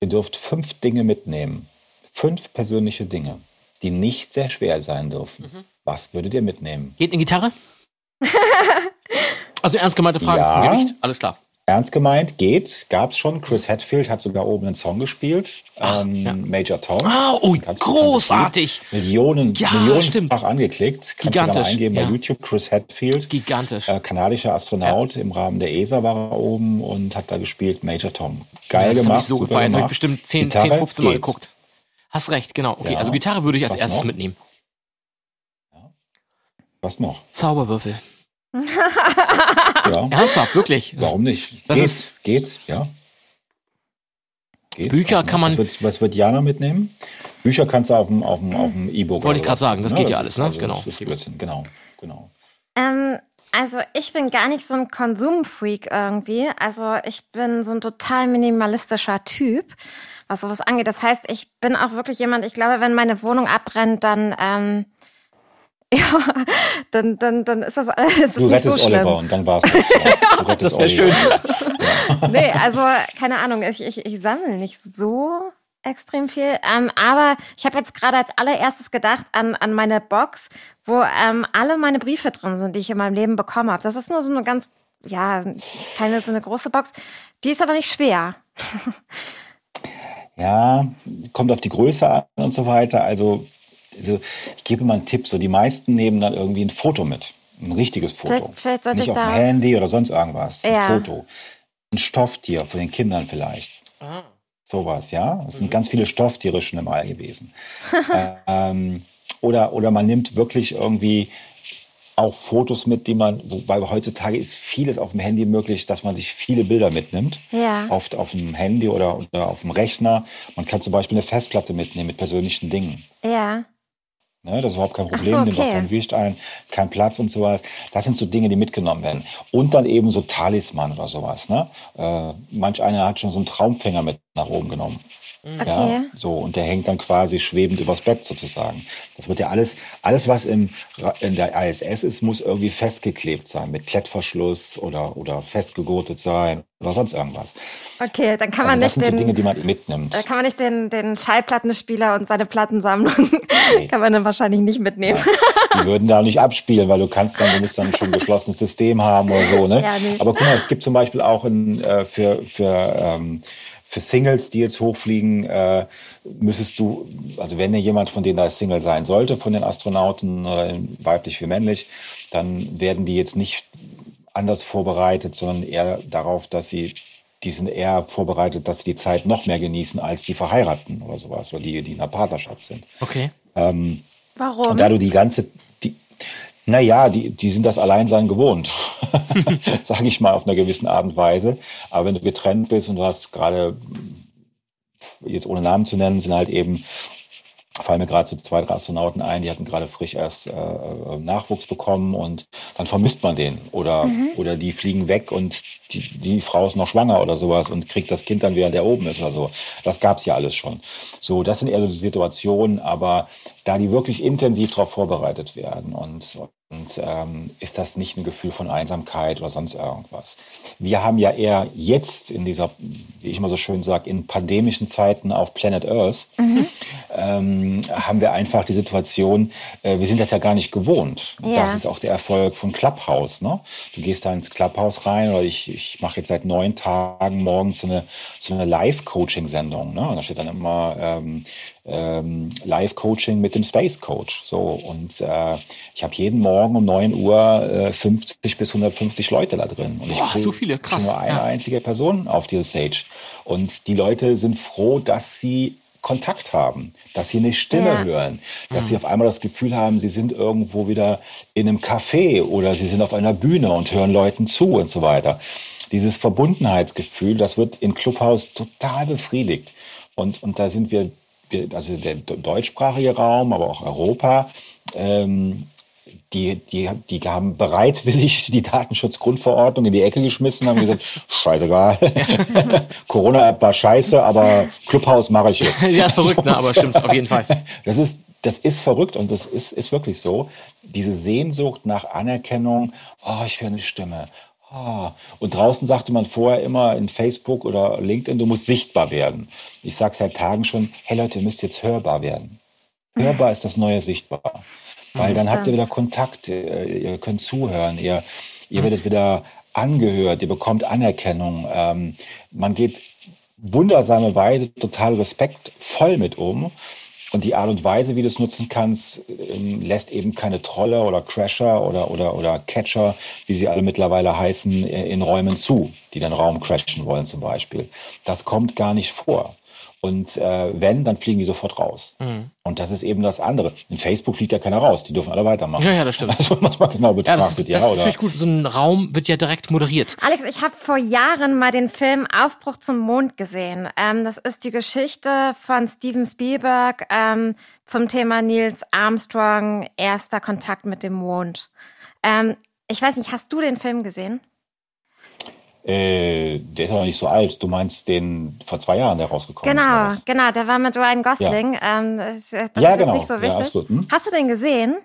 Ihr dürft fünf Dinge mitnehmen. Fünf persönliche Dinge, die nicht sehr schwer sein dürfen. Mhm. Was würdet ihr mitnehmen? Geht eine Gitarre? also ernst gemeinte Frage ja. vom Gewicht, alles klar. Ernst gemeint, geht, gab's schon. Chris Hadfield hat sogar oben einen Song gespielt. Ach, ähm, ja. Major Tom. Ah, oh, großartig. Millionen, ja, millionenfach angeklickt. Kannst Gigantisch. du mal eingeben ja. bei YouTube. Chris Hadfield. Gigantisch. Äh, kanadischer Astronaut. Ja. Im Rahmen der ESA war er oben und hat da gespielt. Major Tom. Geil ja, gemacht. Ich so gefeiert. Habe ich bestimmt 10, 10 15 Mal geguckt. Hast recht, genau. Okay, also Gitarre würde ich als Was erstes noch? mitnehmen. Was noch? Zauberwürfel ja. Ernsthaft, wirklich. Warum nicht? Das geht, geht, ja. Geht. Bücher kann man. Was wird, was wird Jana mitnehmen? Bücher kannst du auf dem auf dem auf dem E-Book. Wollte ich gerade sagen, das ja, geht ja alles, ne? Also, genau. genau, genau. Ähm, also ich bin gar nicht so ein Konsumfreak irgendwie. Also ich bin so ein total minimalistischer Typ, was sowas angeht. Das heißt, ich bin auch wirklich jemand. Ich glaube, wenn meine Wohnung abbrennt, dann ähm, Ja, dann, dann, dann ist das alles Du rettest so schlimm. Oliver und dann war's das. Ja. Du rettest Das wäre schön. Oliver. Nee, also keine Ahnung, ich, ich, ich sammle nicht so extrem viel. Ähm, aber ich habe jetzt gerade als allererstes gedacht an, an meine Box, wo ähm, alle meine Briefe drin sind, die ich in meinem Leben bekommen habe. Das ist nur so eine ganz, ja, keine so eine große Box. Die ist aber nicht schwer. Ja, kommt auf die Größe an und so weiter. Also, also ich gebe mal einen Tipp. So die meisten nehmen dann irgendwie ein Foto mit. Ein richtiges Foto. Vielleicht- vielleicht sollte Nicht ich auf dem Handy oder sonst irgendwas. Ja. Ein Foto. Ein Stofftier von den Kindern vielleicht. Sowas, ja. Es sind ganz viele Stofftiere schon im All gewesen. ähm, oder, oder man nimmt wirklich irgendwie auch Fotos mit, die man, wobei heutzutage ist vieles auf dem Handy möglich, dass man sich viele Bilder mitnimmt. Ja. Auf, auf dem Handy oder, oder auf dem Rechner. Man kann zum Beispiel eine Festplatte mitnehmen mit persönlichen Dingen. Ja. Ne, das ist überhaupt kein Ach so, Problem, nimmt auch okay. kein Gewicht ein, kein Platz und sowas. Das sind so Dinge, die mitgenommen werden. Und dann eben so Talisman oder sowas. Ne? Äh, manch einer hat schon so einen Traumfänger mit nach oben genommen. Ja, Okay. so, und der hängt dann quasi schwebend übers Bett sozusagen. Das wird ja alles, alles was im, in der ISS ist, muss irgendwie festgeklebt sein, mit Klettverschluss oder, oder festgegurtet sein oder sonst irgendwas. Okay, dann kann man Also das nicht sind so den, Dinge, die man mitnimmt. da kann man nicht den, den Schallplattenspieler und seine Plattensammlung kann man dann wahrscheinlich nicht mitnehmen. Die würden da nicht abspielen, weil du kannst dann, du musst dann schon ein geschlossenes System haben oder so, ne? Ja, nee. Aber guck mal, es gibt zum Beispiel auch in, äh, für, für, ähm, für Singles, die jetzt hochfliegen, äh, müsstest du, also wenn dir jemand von denen da Single sein sollte, von den Astronauten, oder weiblich wie männlich, dann werden die jetzt nicht anders vorbereitet, sondern eher darauf, dass sie, die sind eher vorbereitet, dass sie die Zeit noch mehr genießen als die Verheirateten oder sowas, oder die, die in einer Partnerschaft sind. Okay. Warum? Und da du die ganze, naja, die, die sind das Alleinsein gewohnt, sage ich mal auf einer gewissen Art und Weise. Aber wenn du getrennt bist und du hast gerade, jetzt ohne Namen zu nennen, sind halt eben, fallen mir gerade so zwei, drei Astronauten ein, die hatten gerade frisch erst äh, äh, Nachwuchs bekommen und dann vermisst man den. Oder, oder die fliegen weg und die, die Frau ist noch schwanger oder sowas und kriegt das Kind dann, während der oben ist oder so. Das gab's ja alles schon. So, das sind eher so die Situationen, aber da die wirklich intensiv darauf vorbereitet werden und, und ähm, ist das nicht ein Gefühl von Einsamkeit oder sonst irgendwas. Wir haben ja eher jetzt in dieser, wie ich immer so schön sage, in pandemischen Zeiten auf Planet Earth, ähm, haben wir einfach die Situation, äh, wir sind das ja gar nicht gewohnt. Ja. Das ist auch der Erfolg von Clubhouse. Ne? Du gehst da ins Clubhouse rein oder ich, ich mache jetzt seit neun Tagen morgens so eine, so eine Live-Coaching-Sendung. Ne? Und da steht dann immer ähm, ähm, Live-Coaching mit dem Space Coach. So und äh, ich habe jeden Morgen um 9 Uhr äh, 50 bis 150 Leute da drin. Und ich Boah, so viele, krass, nur eine ja. einzige Person auf dieser Stage. Und die Leute sind froh, dass sie Kontakt haben, dass sie eine Stimme Ja. hören, dass sie auf einmal das Gefühl haben, sie sind irgendwo wieder in einem Café oder sie sind auf einer Bühne und hören Leuten zu und so weiter. Dieses Verbundenheitsgefühl, das wird in Clubhouse total befriedigt. Und, und da sind wir- also der deutschsprachige Raum, aber auch Europa, ähm, die, die, die haben bereitwillig die Datenschutzgrundverordnung in die Ecke geschmissen, haben gesagt, scheißegal, Corona-App war scheiße, aber Clubhouse mache ich jetzt. Ja, ist verrückt, ne? aber stimmt, auf jeden Fall. Das ist, das ist verrückt und das ist, ist wirklich so. Diese Sehnsucht nach Anerkennung, oh, ich höre eine Stimme. Oh. Und draußen sagte man vorher immer in Facebook oder LinkedIn, du musst sichtbar werden. Ich sage seit Tagen schon, hey Leute, ihr müsst jetzt hörbar werden. Hörbar ist das neue Sichtbar. Weil dann habt ihr wieder Kontakt, äh, ihr könnt zuhören, ihr, ihr werdet wieder angehört, ihr bekommt Anerkennung. Ähm, man geht wundersame Weise total respektvoll mit um. Und die Art und Weise, wie du es nutzen kannst, ähm, lässt eben keine Trolle oder Crasher oder, oder, oder Catcher, wie sie alle mittlerweile heißen, äh, in Räumen zu, die den Raum crashen wollen zum Beispiel. Das kommt gar nicht vor. Und äh, wenn, dann fliegen die sofort raus. Und das ist eben das andere. In Facebook fliegt ja keiner raus, die dürfen alle weitermachen. Ja, ja, das stimmt. Also, wenn man genau Ja, betrachtet, das, ist- ja, das ist oder? natürlich gut. So ein Raum wird ja direkt moderiert. Alex, ich habe vor Jahren mal den Film Aufbruch zum Mond gesehen. Ähm, das ist die Geschichte von Steven Spielberg ähm, zum Thema Niels Armstrong, erster Kontakt mit dem Mond. Ähm, ich weiß nicht, hast du den Film gesehen? Äh, der ist aber nicht so alt. Du meinst den vor zwei Jahren, der rausgekommen ist. oder Genau, genau, der war mit Ryan Gosling. Ähm, das das Ja, ist genau. jetzt nicht so Ja, wichtig. ist gut. Hm? Hast du den gesehen?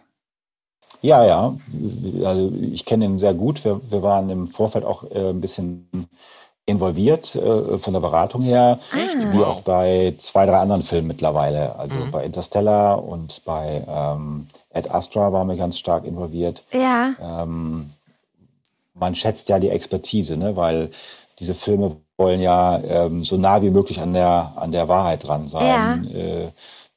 Ja, ja. Also ich kenne ihn sehr gut. Wir, wir waren im Vorfeld auch äh, ein bisschen involviert äh, von der Beratung her, ah. wie auch bei zwei, drei anderen Filmen mittlerweile. Also mhm. bei Interstellar und bei ähm, Ad Astra waren wir ganz stark involviert. Ja. Ähm, man schätzt ja die Expertise, ne? weil diese Filme wollen ja ähm, so nah wie möglich an der, an der Wahrheit dran sein. Ja. Äh,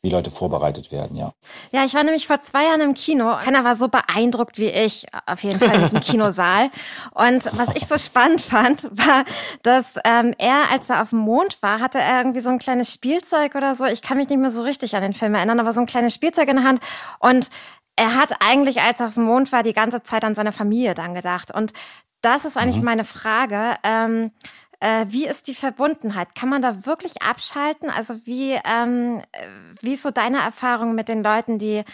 wie Leute vorbereitet werden, ja. Ja, ich war nämlich vor zwei Jahren im Kino. Keiner war so beeindruckt wie ich, auf jeden Fall in diesem Kinosaal. Und was ich so spannend fand, war, dass ähm, er, als er auf dem Mond war, hatte er irgendwie so ein kleines Spielzeug oder so. Ich kann mich nicht mehr so richtig an den Film erinnern, aber so ein kleines Spielzeug in der Hand. Und er hat eigentlich, als er auf dem Mond war, die ganze Zeit an seine Familie dann gedacht. Und das ist eigentlich mhm. meine Frage. Ähm, äh, wie ist die Verbundenheit? Kann man da wirklich abschalten? Also wie, ähm, wie ist so deine Erfahrung mit den Leuten, die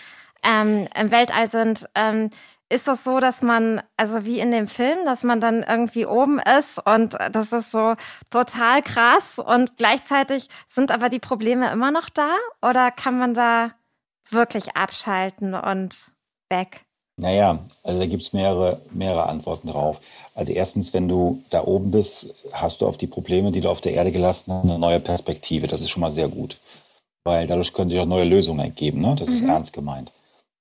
ähm, im Weltall sind? Ähm, ist das so, dass man, also wie in dem Film, dass man dann irgendwie oben ist und das ist so total krass und gleichzeitig sind aber die Probleme immer noch da? Oder kann man da wirklich abschalten und weg? Naja, also da gibt es mehrere, mehrere Antworten drauf. Also erstens, wenn du da oben bist, hast du auf die Probleme, die du auf der Erde gelassen hast, eine neue Perspektive. Das ist schon mal sehr gut. Weil dadurch können sich auch neue Lösungen ergeben. Ne? Das mhm. ist ernst gemeint.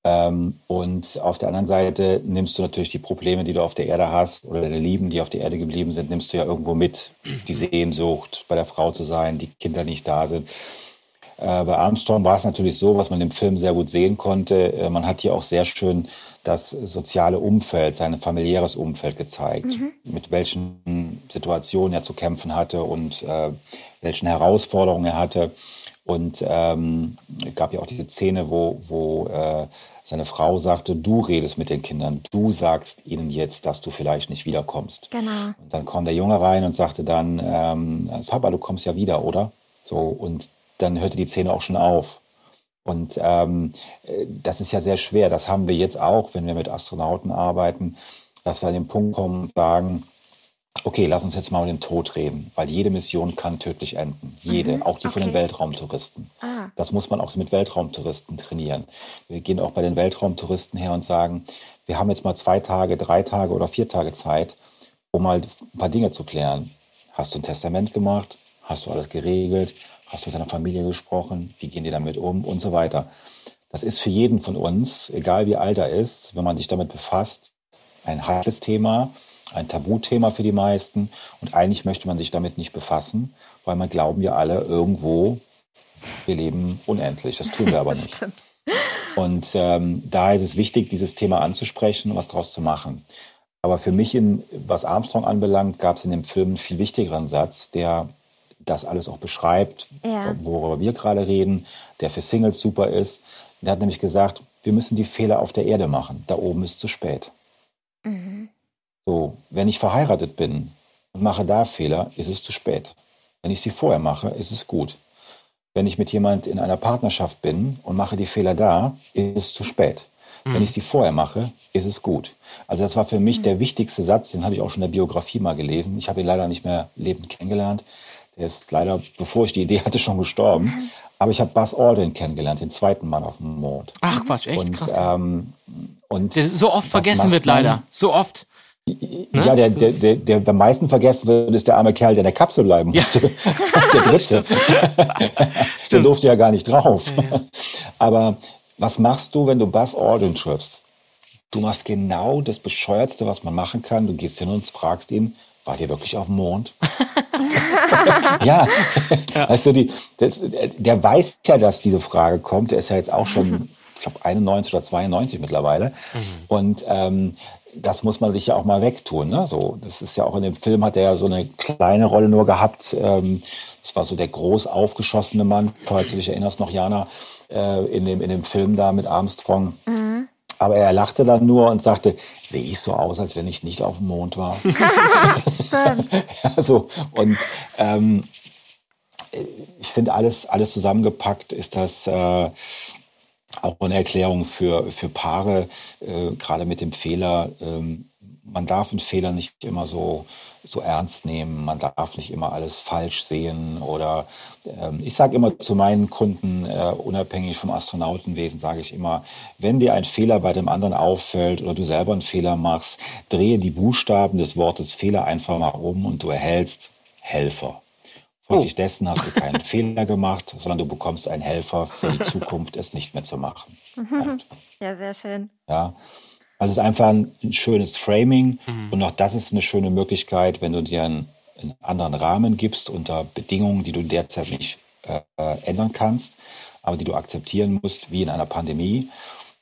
Ähm, und auf der anderen Seite nimmst du natürlich die Probleme, die du auf der Erde hast, oder deine Lieben, die auf der Erde geblieben sind, nimmst du ja irgendwo mit. Die Sehnsucht, bei der Frau zu sein, die Kinder nicht da sind. Äh, bei Armstrong war es natürlich so, was man im Film sehr gut sehen konnte. Äh, man hat hier auch sehr schön das soziale Umfeld, sein familiäres Umfeld gezeigt, mhm. mit welchen Situationen er zu kämpfen hatte und äh, welchen Herausforderungen er hatte. Und ähm, es gab ja auch diese Szene, wo, wo äh, seine Frau sagte, du redest mit den Kindern, du sagst ihnen jetzt, dass du vielleicht nicht wiederkommst. Genau. Und dann kam der Junge rein und sagte dann, ähm, Saba, du kommst ja wieder, oder? So, und dann hörte die Szene auch schon auf. Und ähm, das ist ja sehr schwer. Das haben wir jetzt auch, wenn wir mit Astronauten arbeiten, dass wir an den Punkt kommen und sagen, okay, lass uns jetzt mal mit dem Tod reden, weil jede Mission kann tödlich enden. Jede, mhm, auch die okay. von den Weltraumtouristen. Ah. Das muss man auch mit Weltraumtouristen trainieren. Wir gehen auch bei den Weltraumtouristen her und sagen, wir haben jetzt mal zwei Tage, drei Tage oder vier Tage Zeit, um mal ein paar Dinge zu klären. Hast du ein Testament gemacht? Hast du alles geregelt? Hast du mit deiner Familie gesprochen? Wie gehen die damit um? Und so weiter. Das ist für jeden von uns, egal wie alt er ist, wenn man sich damit befasst, ein heikles Thema, ein Tabuthema für die meisten. Und eigentlich möchte man sich damit nicht befassen, weil man glauben wir alle irgendwo, wir leben unendlich. Das tun wir aber nicht. Und ähm, da ist es wichtig, dieses Thema anzusprechen und was daraus zu machen. Aber für mich, in, was Armstrong anbelangt, gab es in dem Film einen viel wichtigeren Satz, der das alles auch beschreibt, ja. worüber wir gerade reden, der für Singles super ist. Der hat nämlich gesagt, wir müssen die Fehler auf der Erde machen. Da oben ist zu spät. Mhm. So, wenn ich verheiratet bin und mache da Fehler, ist es zu spät. Wenn ich sie vorher mache, ist es gut. Wenn ich mit jemand in einer Partnerschaft bin und mache die Fehler da, ist es zu spät. Mhm. Wenn ich sie vorher mache, ist es gut. Also das war für mich mhm. der wichtigste Satz, den habe ich auch schon in der Biografie mal gelesen. Ich habe ihn leider nicht mehr lebend kennengelernt. Der ist leider, bevor ich die Idee hatte, schon gestorben. Aber ich habe Buzz Aldrin kennengelernt, den zweiten Mann auf dem Mond. Ach Quatsch, echt und, krass. Ähm, und der so oft vergessen wird leider. So oft. Ne? Ja, der, der, der, der am meisten vergessen wird, ist der arme Kerl, der in der Kapsel bleiben musste. Ja. der dritte. der durfte ja gar nicht drauf. Ja, ja. Aber was machst du, wenn du Buzz Aldrin triffst? Du machst genau das Bescheuertste, was man machen kann. Du gehst hin und fragst ihn, war der wirklich auf dem Mond? Ja. ja. Weißt du, die, das, der weiß ja, dass diese Frage kommt. Der ist ja jetzt auch schon, ich glaube, 91 oder 92 mittlerweile. Mhm. Und ähm, das muss man sich ja auch mal wegtun. Ne? So, das ist ja auch in dem Film hat er ja so eine kleine Rolle nur gehabt. Ähm, das war so der groß aufgeschossene Mann, falls du dich erinnerst noch, Jana, äh, in, dem, in dem Film da mit Armstrong. Mhm. Aber er lachte dann nur und sagte, sehe ich so aus, als wenn ich nicht auf dem Mond war. ja, so. Und ähm, ich finde, alles, alles zusammengepackt ist das äh, auch eine Erklärung für, für Paare, äh, gerade mit dem Fehler, ähm, man darf einen Fehler nicht immer so, so ernst nehmen, man darf nicht immer alles falsch sehen oder ähm, ich sage immer zu meinen Kunden, äh, unabhängig vom Astronautenwesen, sage ich immer, wenn dir ein Fehler bei dem anderen auffällt oder du selber einen Fehler machst, drehe die Buchstaben des Wortes Fehler einfach mal um und du erhältst Helfer. Folglich oh. dessen hast du keinen Fehler gemacht, sondern du bekommst einen Helfer für die Zukunft, es nicht mehr zu machen. Und, ja, sehr schön. Ja, also es ist einfach ein, ein schönes Framing mhm. und auch das ist eine schöne Möglichkeit, wenn du dir einen, einen anderen Rahmen gibst unter Bedingungen, die du derzeit nicht äh, ändern kannst, aber die du akzeptieren musst, wie in einer Pandemie,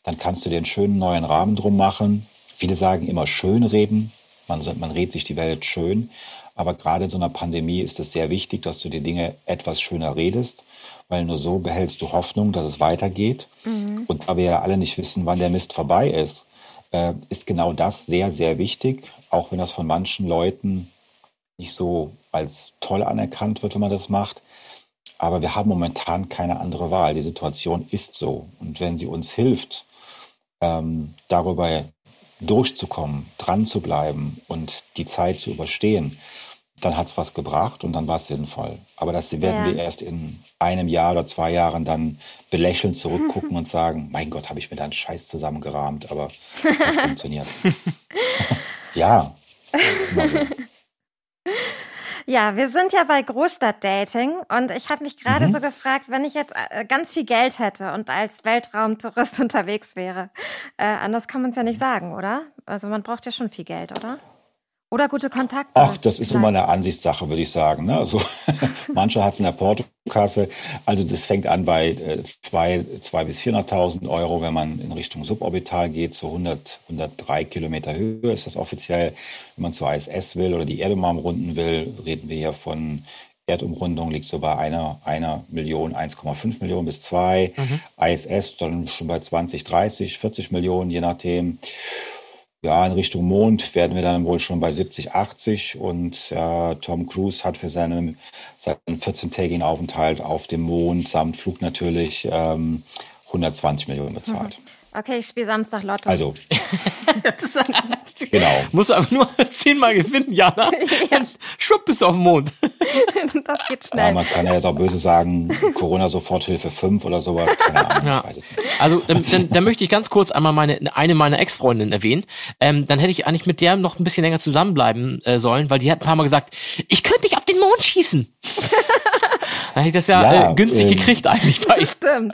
dann kannst du dir einen schönen neuen Rahmen drum machen. Viele sagen immer schön reden, man, man redet sich die Welt schön, aber gerade in so einer Pandemie ist es sehr wichtig, dass du die Dinge etwas schöner redest, weil nur so behältst du Hoffnung, dass es weitergeht. Mhm. Und da wir ja alle nicht wissen, wann der Mist vorbei ist, äh, ist genau das sehr, sehr wichtig, auch wenn das von manchen Leuten nicht so als toll anerkannt wird, wenn man das macht. Aber wir haben momentan keine andere Wahl. Die Situation ist so. Und wenn sie uns hilft, ähm, darüber durchzukommen, dran zu bleiben und die Zeit zu überstehen, dann hat es was gebracht und dann war es sinnvoll. Aber das werden ja. wir erst in einem Jahr oder zwei Jahren dann belächelnd zurückgucken und sagen, mein Gott, habe ich mir da einen Scheiß zusammengerahmt, aber es hat funktioniert. ja, so. Ja, wir sind ja bei Großstadtdating und ich habe mich gerade mhm. so gefragt, wenn ich jetzt äh, ganz viel Geld hätte und als Weltraumtourist unterwegs wäre. Äh, anders kann man es ja nicht sagen, oder? Also man braucht ja schon viel Geld, oder? Oder gute Kontakte. Ach, das ist immer eine Ansichtssache, würde ich sagen. Ne? Also, manche hat es in der Portokasse. Also das fängt an bei äh, zwei, zwei bis 400.000 Euro, wenn man in Richtung Suborbital geht, so 100, 103 Kilometer Höhe ist das offiziell. Wenn man zur ISS will oder die Erde mal umrunden will, reden wir hier von Erdumrundung liegt so bei einer, einer Million, 1,5 Millionen bis zwei. Mhm. ISS dann schon bei 20, 30, 40 Millionen, je nachdem ja, in Richtung Mond werden wir dann wohl schon bei 70, 80 und äh, Tom Cruise hat für seinen, seinen 14-tägigen Aufenthalt auf dem Mond samt Flug natürlich ähm, 120 Millionen bezahlt. Mhm. Okay, ich spiele Samstag Lotto. Also. genau. Musst du einfach nur zehnmal gewinnen, Jana. ja. Schwupp bist du auf dem Mond. das geht schnell. Ja, man kann ja jetzt auch böse sagen, Corona-Soforthilfe 5 oder sowas. Keine Ahnung, ja. ich weiß es nicht. Also, ähm, dann, dann möchte ich ganz kurz einmal meine, eine meiner Ex-Freundinnen erwähnen. Ähm, dann hätte ich eigentlich mit der noch ein bisschen länger zusammenbleiben äh, sollen, weil die hat ein paar Mal gesagt, ich könnte dich auf den Mond schießen. Dann hätte ich das ja, ja äh, günstig äh, gekriegt eigentlich bei, Stimmt.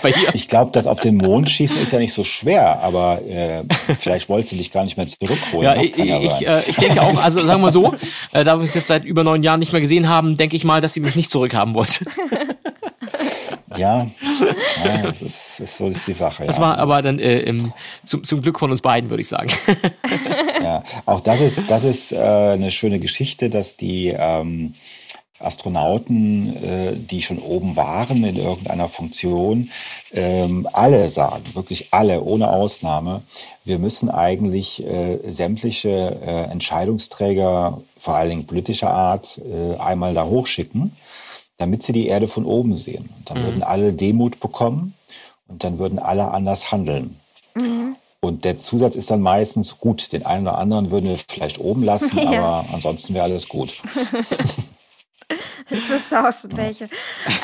bei ihr. Ich glaube, das auf den Mond schießen ist ja nicht so schwer, aber äh, vielleicht wolltest du dich gar nicht mehr zurückholen. Ja, ich, ja ich, äh, ich denke auch, also sagen wir so, äh, da wir uns jetzt seit über neun Jahren nicht mehr gesehen haben, denke ich mal, dass sie mich nicht zurückhaben wollte. Ja, ja das ist, ist so ist die Sache. Das war aber dann äh, im, zum, zum Glück von uns beiden, würde ich sagen. Ja, auch das ist, das ist äh, eine schöne Geschichte, dass die ähm, Astronauten, äh, die schon oben waren in irgendeiner Funktion, ähm, alle sagen, wirklich alle, ohne Ausnahme, wir müssen eigentlich äh, sämtliche äh, Entscheidungsträger, vor allen Dingen politischer Art, äh, einmal da hochschicken, damit sie die Erde von oben sehen. Und dann mhm. würden alle Demut bekommen und dann würden alle anders handeln. Mhm. Und der Zusatz ist dann meistens gut. Den einen oder anderen würden wir vielleicht oben lassen, ja. aber ansonsten wäre alles gut. Ich wüsste auch schon welche.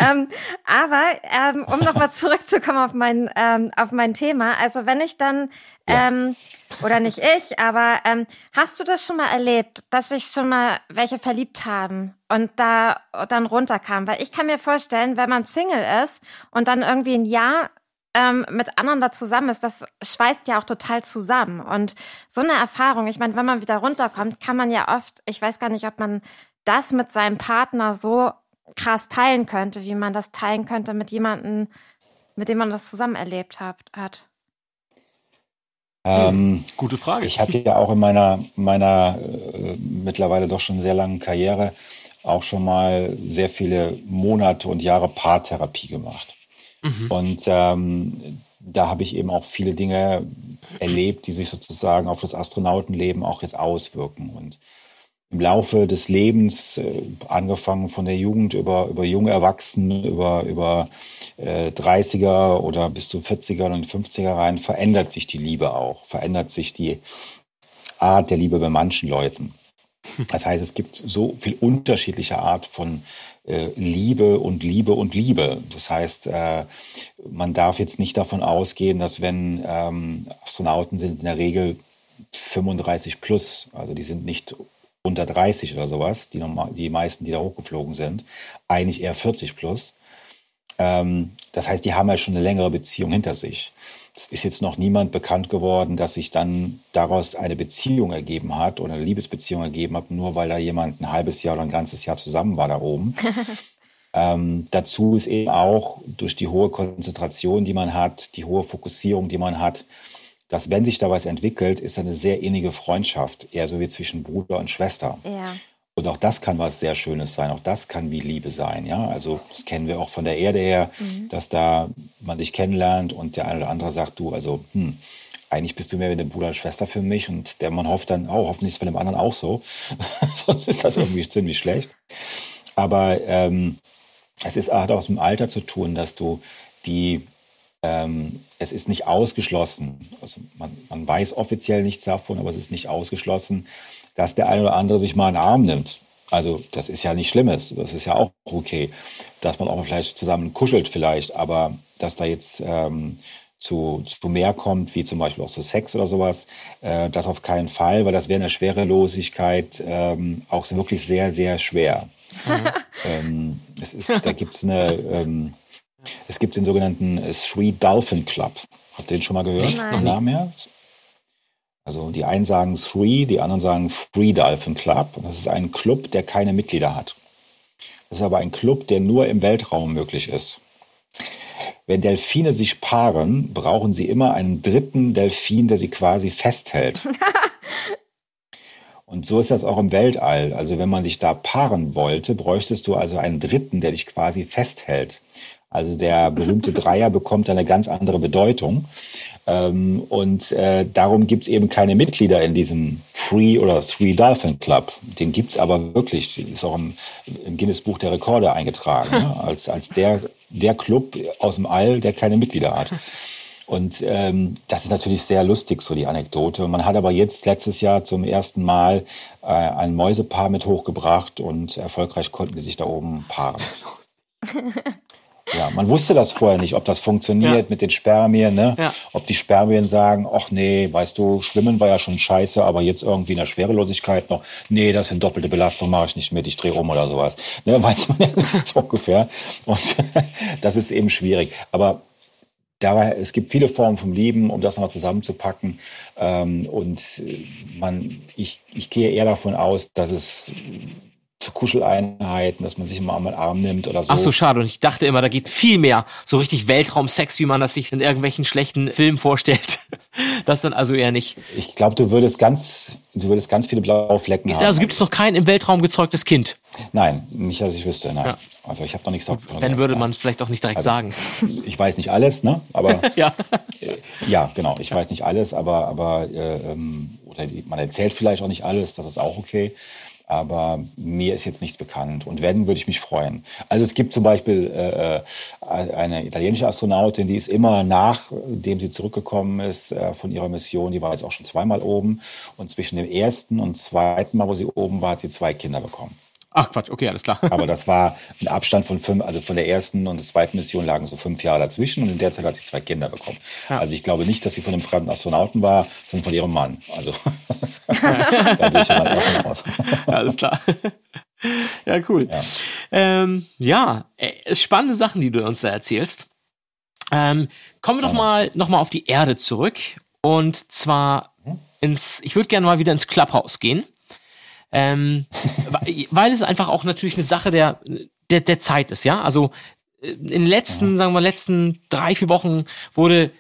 ähm, aber ähm, um nochmal zurückzukommen auf mein, ähm, auf mein Thema, also wenn ich dann, ähm, oder nicht ich, aber ähm, hast du das schon mal erlebt, dass sich schon mal welche verliebt haben und da dann runterkam? Weil ich kann mir vorstellen, wenn man Single ist und dann irgendwie ein Jahr ähm, mit anderen da zusammen ist, das schweißt ja auch total zusammen. Und so eine Erfahrung, ich meine, wenn man wieder runterkommt, kann man ja oft, ich weiß gar nicht, ob man das mit seinem Partner so krass teilen könnte, wie man das teilen könnte mit jemandem, mit dem man das zusammen erlebt hat. hat. Ähm, Gute Frage. Ich hatte ja auch in meiner, meiner äh, mittlerweile doch schon sehr langen Karriere auch schon mal sehr viele Monate und Jahre Paartherapie gemacht. Mhm. Und ähm, da habe ich eben auch viele Dinge erlebt, die sich sozusagen auf das Astronautenleben auch jetzt auswirken. Und im Laufe des Lebens, äh, angefangen von der Jugend über, über junge Erwachsene, über, über äh, 30er oder bis zu 40er und 50er rein, verändert sich die Liebe auch, verändert sich die Art der Liebe bei manchen Leuten. Das heißt, es gibt so viel unterschiedliche Art von äh, Liebe und Liebe und Liebe. Das heißt, äh, man darf jetzt nicht davon ausgehen, dass wenn ähm, Astronauten sind in der Regel 35 plus, also die sind nicht unter 30 oder sowas, die, normal, die meisten, die da hochgeflogen sind, eigentlich eher 40 plus. Ähm, das heißt, die haben ja schon eine längere Beziehung hinter sich. Es ist jetzt noch niemand bekannt geworden, dass sich dann daraus eine Beziehung ergeben hat oder eine Liebesbeziehung ergeben hat, nur weil da jemand ein halbes Jahr oder ein ganzes Jahr zusammen war da oben. ähm, dazu ist eben auch durch die hohe Konzentration, die man hat, die hohe Fokussierung, die man hat, dass wenn sich da was entwickelt, ist eine sehr innige Freundschaft, eher so wie zwischen Bruder und Schwester. Ja. Und auch das kann was sehr Schönes sein. Auch das kann wie Liebe sein. Ja, also das kennen wir auch von der Erde her, mhm. dass da man sich kennenlernt und der eine oder andere sagt, du, also hm, eigentlich bist du mehr wie eine Bruder und Schwester für mich und der man hofft dann, oh, hoffentlich ist es bei dem anderen auch so. Sonst ist das irgendwie ziemlich schlecht. Aber ähm, es ist, hat auch aus dem Alter zu tun, dass du die ähm, es ist nicht ausgeschlossen, also man, man weiß offiziell nichts davon, aber es ist nicht ausgeschlossen, dass der eine oder andere sich mal einen Arm nimmt. Also das ist ja nicht Schlimmes, das ist ja auch okay, dass man auch vielleicht zusammen kuschelt vielleicht, aber dass da jetzt ähm, zu, zu mehr kommt, wie zum Beispiel auch zu Sex oder sowas, äh, das auf keinen Fall, weil das wäre eine Schwerelosigkeit ähm, auch wirklich sehr, sehr schwer. Mhm. ähm, es ist, da gibt's eine, ähm, es gibt den sogenannten Sweet Dolphin Club. Habt ihr den schon mal gehört? Nein. Namen her? Also die einen sagen Three, die anderen sagen Free Dolphin Club. Und das ist ein Club, der keine Mitglieder hat. Das ist aber ein Club, der nur im Weltraum möglich ist. Wenn Delfine sich paaren, brauchen sie immer einen dritten Delfin, der sie quasi festhält. Und so ist das auch im Weltall. Also wenn man sich da paaren wollte, bräuchtest du also einen dritten, der dich quasi festhält. Also der berühmte Dreier bekommt eine ganz andere Bedeutung. Ähm, und äh, darum gibt's eben keine Mitglieder in diesem Free oder Three Dolphin Club. Den gibt's aber wirklich. Den ist auch im, im Guinness Buch der Rekorde eingetragen. ne? als, als der, der Club aus dem All, der keine Mitglieder hat. Und ähm, das ist natürlich sehr lustig, so die Anekdote. Man hat aber jetzt letztes Jahr zum ersten Mal äh, ein Mäusepaar mit hochgebracht und erfolgreich konnten die sich da oben paaren. Ja, man wusste das vorher nicht, ob das funktioniert ja. mit den Spermien, ne? Ja. Ob die Spermien sagen, ach nee, weißt du, Schwimmen war ja schon scheiße, aber jetzt irgendwie in der Schwerelosigkeit noch, nee, das sind doppelte Belastung, mache ich nicht mit, ich drehe um oder sowas. Ne, weiß man ja nicht so ungefähr. Und das ist eben schwierig. Aber daher, es gibt viele Formen vom Leben, um das nochmal zusammenzupacken. Ähm, und man, ich, ich gehe eher davon aus, dass es zu Kuscheleinheiten, dass man sich immer einmal Arm nimmt oder so. Ach so, schade. Und ich dachte immer, da geht viel mehr. So richtig Weltraumsex, wie man das sich in irgendwelchen schlechten Filmen vorstellt. Das dann also eher nicht. Ich glaube, du würdest ganz, du würdest ganz viele blaue Flecken haben. Also gibt es noch kein im Weltraum gezeugtes Kind? Nein, nicht, dass ich wüsste, nein. Ja. Also ich habe noch nichts davon. Wenn würde man es vielleicht auch nicht direkt also, sagen. Ich weiß nicht alles, ne? Aber ja. Äh, ja, genau. Ich weiß nicht alles, aber aber äh, ähm, oder man erzählt vielleicht auch nicht alles. Das ist auch okay aber mir ist jetzt nichts bekannt. Und wenn, würde ich mich freuen. Also es gibt zum Beispiel äh, äh, eine italienische Astronautin, die ist immer nachdem sie zurückgekommen ist äh, von ihrer Mission, die war jetzt auch schon zweimal oben. Und zwischen dem ersten und zweiten Mal, wo sie oben war, hat sie zwei Kinder bekommen. Ach Quatsch, okay, alles klar. Aber das war ein Abstand von fünf, also von der ersten und der zweiten Mission lagen so fünf Jahre dazwischen und in der Zeit hat sie zwei Kinder bekommen. Ja. Also ich glaube nicht, dass sie von einem fremden Astronauten war, sondern von ihrem Mann. Also da gehe ich mal davon aus. Ja, alles klar. Ja, cool. Ja, ähm, ja äh, spannende Sachen, die du uns da erzählst. Ähm, kommen wir doch mal noch mal auf die Erde zurück und zwar hm? ins. Ich würde gerne mal wieder ins Clubhouse gehen. Ähm, weil es einfach auch natürlich eine Sache der, der, der Zeit ist, ja. Also äh, in den letzten, sagen wir, letzten drei, vier Wochen wurde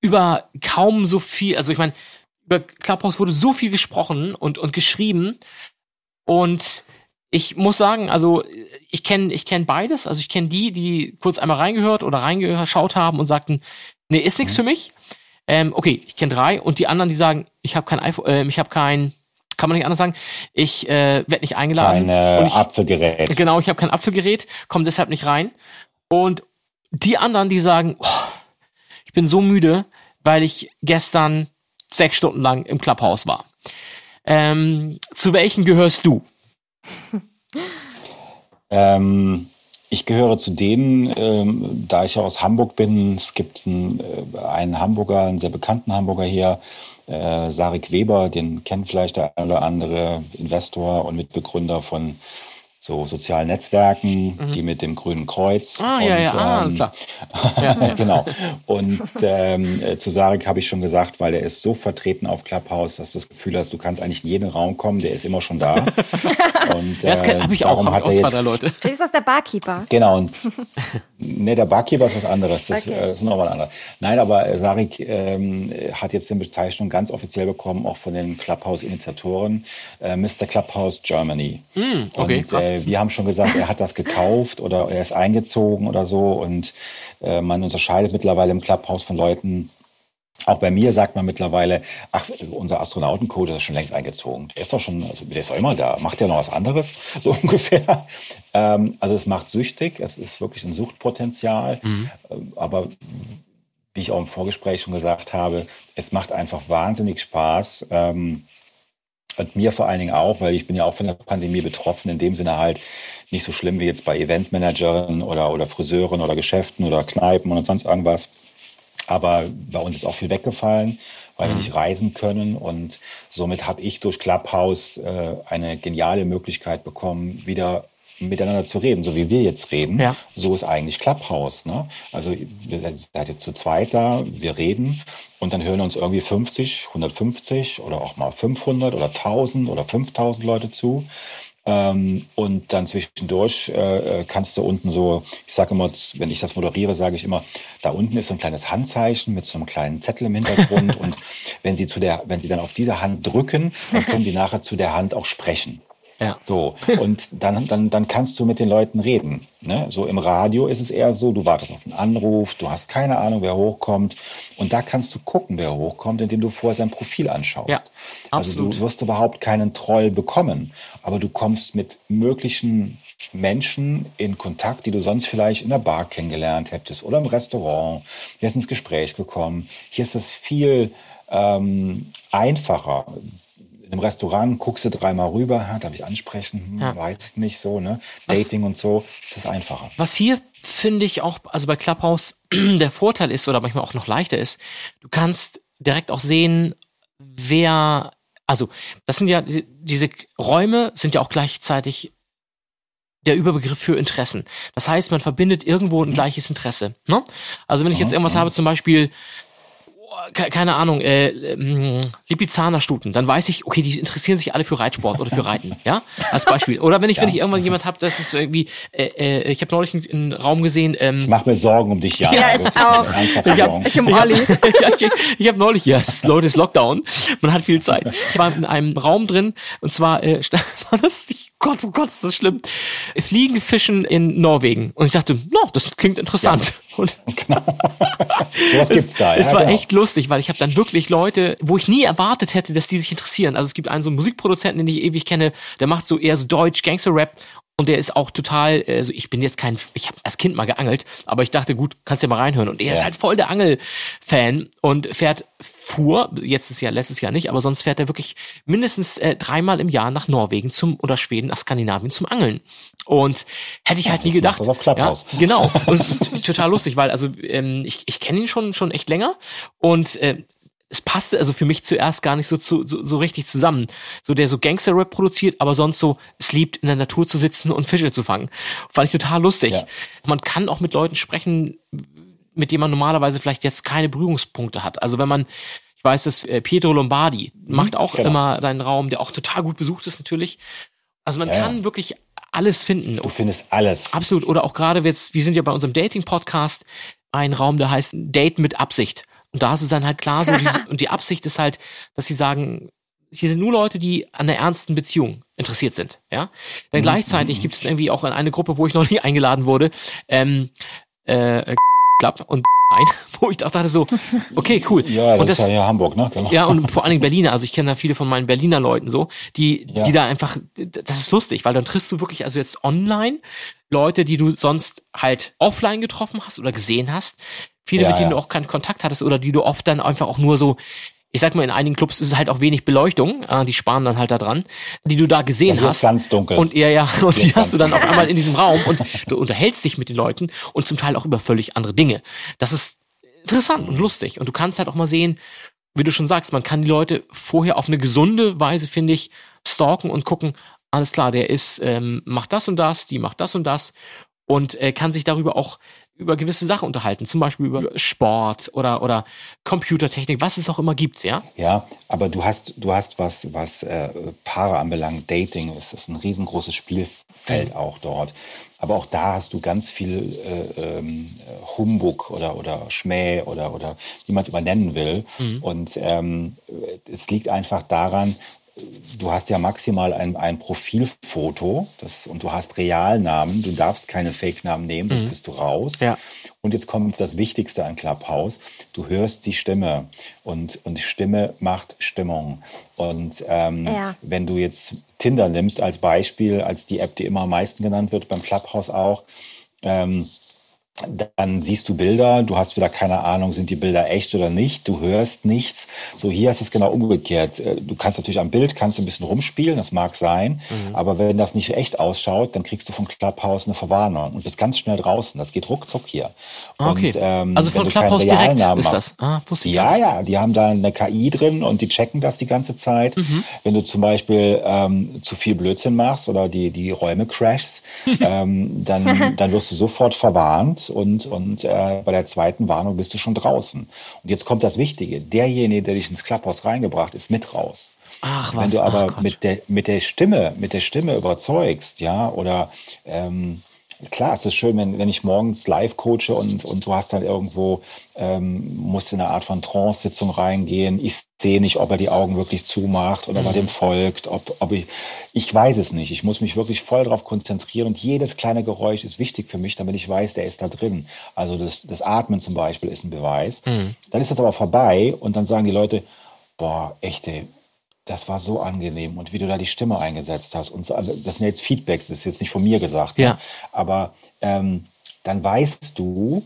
über kaum so viel, also ich meine, über Clubhouse wurde so viel gesprochen und, und geschrieben. Und ich muss sagen, also ich kenne ich kenn beides. Also ich kenne die, die kurz einmal reingehört oder reingeschaut haben und sagten, nee, ist nichts mhm. für mich. Ähm, okay, ich kenne drei. Und die anderen, die sagen, ich habe kein iPhone, äh, ich habe kein kann man nicht anders sagen. Ich äh, werde nicht eingeladen. Kein Apfelgerät. Genau, ich habe kein Apfelgerät, komme deshalb nicht rein. Und die anderen, die sagen, oh, ich bin so müde, weil ich gestern sechs Stunden lang im Clubhaus war. Ähm, zu welchen gehörst du? Ähm, ich gehöre zu denen, ähm, da ich ja aus Hamburg bin. Es gibt einen, äh, einen Hamburger, einen sehr bekannten Hamburger hier, äh, Sarik Weber, den kennt vielleicht der eine oder andere Investor und Mitbegründer von so sozialen Netzwerken, mhm. die mit dem Grünen Kreuz. Ah, und, ja, ja, ah, alles ähm, klar. ja, genau. Und ähm, äh, zu Sarek habe ich schon gesagt, weil er ist so vertreten auf Clubhouse, dass du das Gefühl hast, du kannst eigentlich in jeden Raum kommen, der ist immer schon da. und äh, das habe ich auch, hat er jetzt, zwei, Leute. Vielleicht ist das der Barkeeper. Genau, und ne, der Barkeeper ist was anderes. Das okay. äh, ist nochmal anderes. Nein, aber äh, Sarik ähm, hat jetzt die Bezeichnung ganz offiziell bekommen, auch von den Clubhouse-Initiatoren, äh, Mr. Clubhouse Germany. Mm, okay, und, krass wir haben schon gesagt, er hat das gekauft oder er ist eingezogen oder so. Und äh, man unterscheidet mittlerweile im Clubhouse von Leuten, auch bei mir sagt man mittlerweile, ach, unser Astronautencoach ist schon längst eingezogen. Der ist doch schon, also der ist doch immer da. Macht der noch was anderes? So ungefähr. Ähm, also es macht süchtig. Es ist wirklich ein Suchtpotenzial. Mhm. Ähm, aber wie ich auch im Vorgespräch schon gesagt habe, es macht einfach wahnsinnig Spaß. Ähm, und mir vor allen Dingen auch, weil ich bin ja auch von der Pandemie betroffen, in dem Sinne halt nicht so schlimm wie jetzt bei Eventmanagern oder, oder Friseuren oder Geschäften oder Kneipen oder sonst irgendwas. Aber bei uns ist auch viel weggefallen, weil mhm. wir nicht reisen können. Und somit habe ich durch Clubhouse äh, eine geniale Möglichkeit bekommen, wieder miteinander zu reden, so wie wir jetzt reden. Ja. So ist eigentlich Clubhouse. Ne? Also wir seid jetzt zu zweit da, wir reden und dann hören uns irgendwie 50, 150 oder auch mal 500 oder 1000 oder 5000 Leute zu. Ähm, und dann zwischendurch äh, kannst du unten so, ich sage immer, wenn ich das moderiere, sage ich immer, da unten ist so ein kleines Handzeichen mit so einem kleinen Zettel im Hintergrund. und wenn sie zu der, wenn sie dann auf diese Hand drücken, dann können sie nachher zu der Hand auch sprechen. Ja. So. Und dann, dann, dann kannst du mit den Leuten reden. Ne? So im Radio ist es eher so, du wartest auf einen Anruf, du hast keine Ahnung, wer hochkommt. Und da kannst du gucken, wer hochkommt, indem du vorher sein Profil anschaust. Ja, also du wirst überhaupt keinen Troll bekommen. Aber du kommst mit möglichen Menschen in Kontakt, die du sonst vielleicht in der Bar kennengelernt hättest oder im Restaurant. Hier ist ins Gespräch gekommen. Hier ist es viel ähm, einfacher im Restaurant guckst du dreimal rüber, darf ich ansprechen, hm, ja. weiß nicht so, ne? Dating was, und so, das ist einfacher. Was hier finde ich auch, also bei Clubhouse der Vorteil ist oder manchmal auch noch leichter ist, du kannst direkt auch sehen, wer, also das sind ja, diese Räume sind ja auch gleichzeitig der Überbegriff für Interessen. Das heißt, man verbindet irgendwo ein gleiches Interesse. Ne? Also wenn ich jetzt irgendwas habe, zum Beispiel, keine Ahnung, äh, äh, Lipizzaner-Stuten, dann weiß ich, okay, die interessieren sich alle für Reitsport oder für Reiten, ja, als Beispiel. Oder wenn ich, ja. wenn ich irgendwann jemand habe, das ist irgendwie, äh, äh, ich habe neulich einen, einen, Raum gesehen. Ähm, ich mache mir Sorgen um dich, ja. Ja, ich auch. Ich habe ich, Olli. ich, ich hab neulich, ja, yes, Leute, ist Lockdown, man hat viel Zeit. Ich war in einem Raum drin und zwar, äh, war das, Gott, oh Gott, ist das schlimm. Fliegenfischen in Norwegen. Und ich dachte, no, das klingt interessant. Ja, und genau. Was gibt's da? Ja, es war genau. echt lustig, weil ich habe dann wirklich Leute, wo ich nie erwartet hätte, dass die sich interessieren. Also es gibt einen so einen Musikproduzenten, den ich ewig kenne, der macht so eher so Deutsch, Gangster-Rap und der ist auch total, also ich bin jetzt kein, ich habe als Kind mal geangelt, aber ich dachte, gut, kannst ja mal reinhören. Und er ja. ist halt voll der Angel-Fan und fährt fuhr, jetzt ist ja letztes Jahr nicht, aber sonst fährt er wirklich mindestens äh, dreimal im Jahr nach Norwegen zum oder Schweden, nach Skandinavien zum Angeln. Und hätte ich ja, halt nie gedacht. Das auf ja, genau. Und es ist total lustig, weil also ähm, ich, ich kenne ihn schon schon echt länger und äh, es passte also für mich zuerst gar nicht so, zu, so, so richtig zusammen. So der so Gangster-Rap produziert, aber sonst so es liebt, in der Natur zu sitzen und Fische zu fangen. Fand ich total lustig. Ja. Man kann auch mit Leuten sprechen, mit denen man normalerweise vielleicht jetzt keine Berührungspunkte hat. Also wenn man, ich weiß, dass äh, Pietro Lombardi mhm, macht auch genau. immer seinen Raum, der auch total gut besucht ist natürlich. Also man ja, kann wirklich alles finden. Du findest alles. Absolut. Oder auch gerade jetzt, wir sind ja bei unserem Dating-Podcast, ein Raum, der heißt Date mit Absicht. Und da ist es dann halt klar so, diese, und die Absicht ist halt, dass sie sagen, hier sind nur Leute, die an der ernsten Beziehung interessiert sind, ja. Dann mhm. gleichzeitig mhm. gibt es irgendwie auch eine Gruppe, wo ich noch nie eingeladen wurde, ähm, äh, Club und ein, wo ich auch dachte so, okay, cool. Ja, das, und das ist ja Hamburg, ne? Genau. Ja, und vor allen Dingen Berliner, also ich kenne da viele von meinen Berliner Leuten so, die, ja. die da einfach, das ist lustig, weil dann triffst du wirklich, also jetzt online, Leute, die du sonst halt offline getroffen hast oder gesehen hast, viele, ja, mit denen ja. du auch keinen Kontakt hattest oder die du oft dann einfach auch nur so ich sag mal, in einigen Clubs ist es halt auch wenig Beleuchtung, äh, die sparen dann halt da dran, die du da gesehen Ja, hast. ist ganz dunkel. Und ja, ja, und die hast du dann auf einmal in diesem Raum und du unterhältst dich mit den Leuten und zum Teil auch über völlig andere Dinge. Das ist interessant und lustig. Und du kannst halt auch mal sehen, wie du schon sagst, man kann die Leute vorher auf eine gesunde Weise, finde ich, stalken und gucken, alles klar, der ist, ähm, macht das und das, die macht das und das und äh, kann sich darüber auch über gewisse Sachen unterhalten, zum Beispiel über Sport oder oder Computertechnik, was es auch immer gibt, ja. Ja, aber du hast, du hast was, was äh, Paare anbelangt, Dating, es ist ein riesengroßes Spielfeld auch dort. Aber auch da hast du ganz viel äh, ähm, Humbug oder, oder Schmäh oder, oder wie man es immer nennen will. Und ähm, es liegt einfach daran, du hast ja maximal ein, ein Profilfoto das, und du hast Realnamen. Du darfst keine Fake-Namen nehmen, sonst bist du raus. Ja. Und jetzt kommt das Wichtigste an Clubhouse. Du hörst die Stimme und, und Stimme macht Stimmung. Und ähm, Ja. wenn du jetzt Tinder nimmst als Beispiel, als die App, die immer am meisten genannt wird, beim Clubhouse auch, ähm, dann siehst du Bilder, du hast wieder keine Ahnung, sind die Bilder echt oder nicht, du hörst nichts. So hier ist es genau umgekehrt. Äh, Du kannst natürlich am Bild kannst ein bisschen rumspielen, das mag sein, aber wenn das nicht echt ausschaut, dann kriegst du vom Clubhouse eine Verwarnung und bist ganz schnell draußen. Das geht ruckzuck hier. Ah, okay. Und, ähm, Also von Clubhouse direkt Realnamen ist das? Ah, wusste ich ja, ja, die haben da eine KI drin und die checken das die ganze Zeit. Mhm. Wenn du zum Beispiel ähm, zu viel Blödsinn machst oder die, die Räume crashst, ähm, dann, dann wirst du sofort verwarnt und, und äh, bei der zweiten Warnung bist du schon draußen. Und jetzt kommt das Wichtige. Derjenige, der dich ins Clubhouse reingebracht, ist mit raus. Ach Wenn was, du ach aber Gott. mit der, mit der Stimme, mit der Stimme überzeugst, ja, oder ähm, klar ist es schön, wenn, wenn ich morgens live coache und, und du hast dann irgendwo, ähm, musst in eine Art von Trance-Sitzung reingehen. Ich sehe nicht, ob er die Augen wirklich zumacht oder Mhm. bei dem folgt, ob, ob ich, ich weiß es nicht. Ich muss mich wirklich voll darauf konzentrieren und jedes kleine Geräusch ist wichtig für mich, damit ich weiß, der ist da drin. Also das, das Atmen zum Beispiel ist ein Beweis. Mhm. Dann ist das aber vorbei und dann sagen die Leute, boah, echt, ey, das war so angenehm und wie du da die Stimme eingesetzt hast. Und so, also das sind jetzt Feedbacks, das ist jetzt nicht von mir gesagt. ne? Ja. Aber ähm, dann weißt du,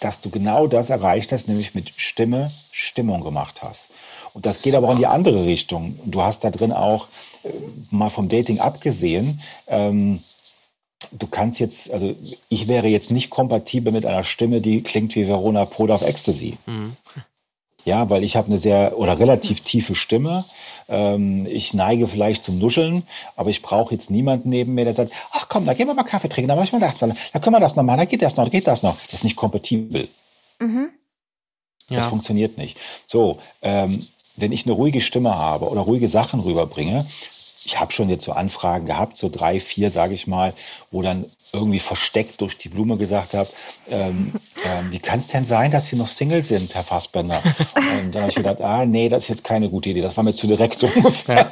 dass du genau das erreicht hast, nämlich mit Stimme Stimmung gemacht hast. Und das geht aber auch in die andere Richtung. Du hast da drin auch, äh, mal vom Dating abgesehen, ähm, du kannst jetzt, also ich wäre jetzt nicht kompatibel mit einer Stimme, die klingt wie Verona Pohl auf Ecstasy. Ja, weil ich habe eine sehr oder relativ tiefe Stimme. Ähm, ich neige vielleicht zum Nuscheln, aber ich brauche jetzt niemanden neben mir, der sagt, ach komm, da gehen wir mal Kaffee trinken, da machen wir das mal, da können wir das noch machen, da geht das noch, da geht das noch. Das ist nicht kompatibel. Das Ja. funktioniert nicht. So, ähm, wenn ich eine ruhige Stimme habe oder ruhige Sachen rüberbringe, ich habe schon jetzt so Anfragen gehabt, so drei, vier, sage ich mal, wo dann irgendwie versteckt durch die Blume gesagt habe, ähm, ähm, wie kann es denn sein, dass Sie noch Single sind, Herr Fassbender? Und dann habe ich gedacht, ah, nee, das ist jetzt keine gute Idee. Das war mir zu direkt so ungefähr,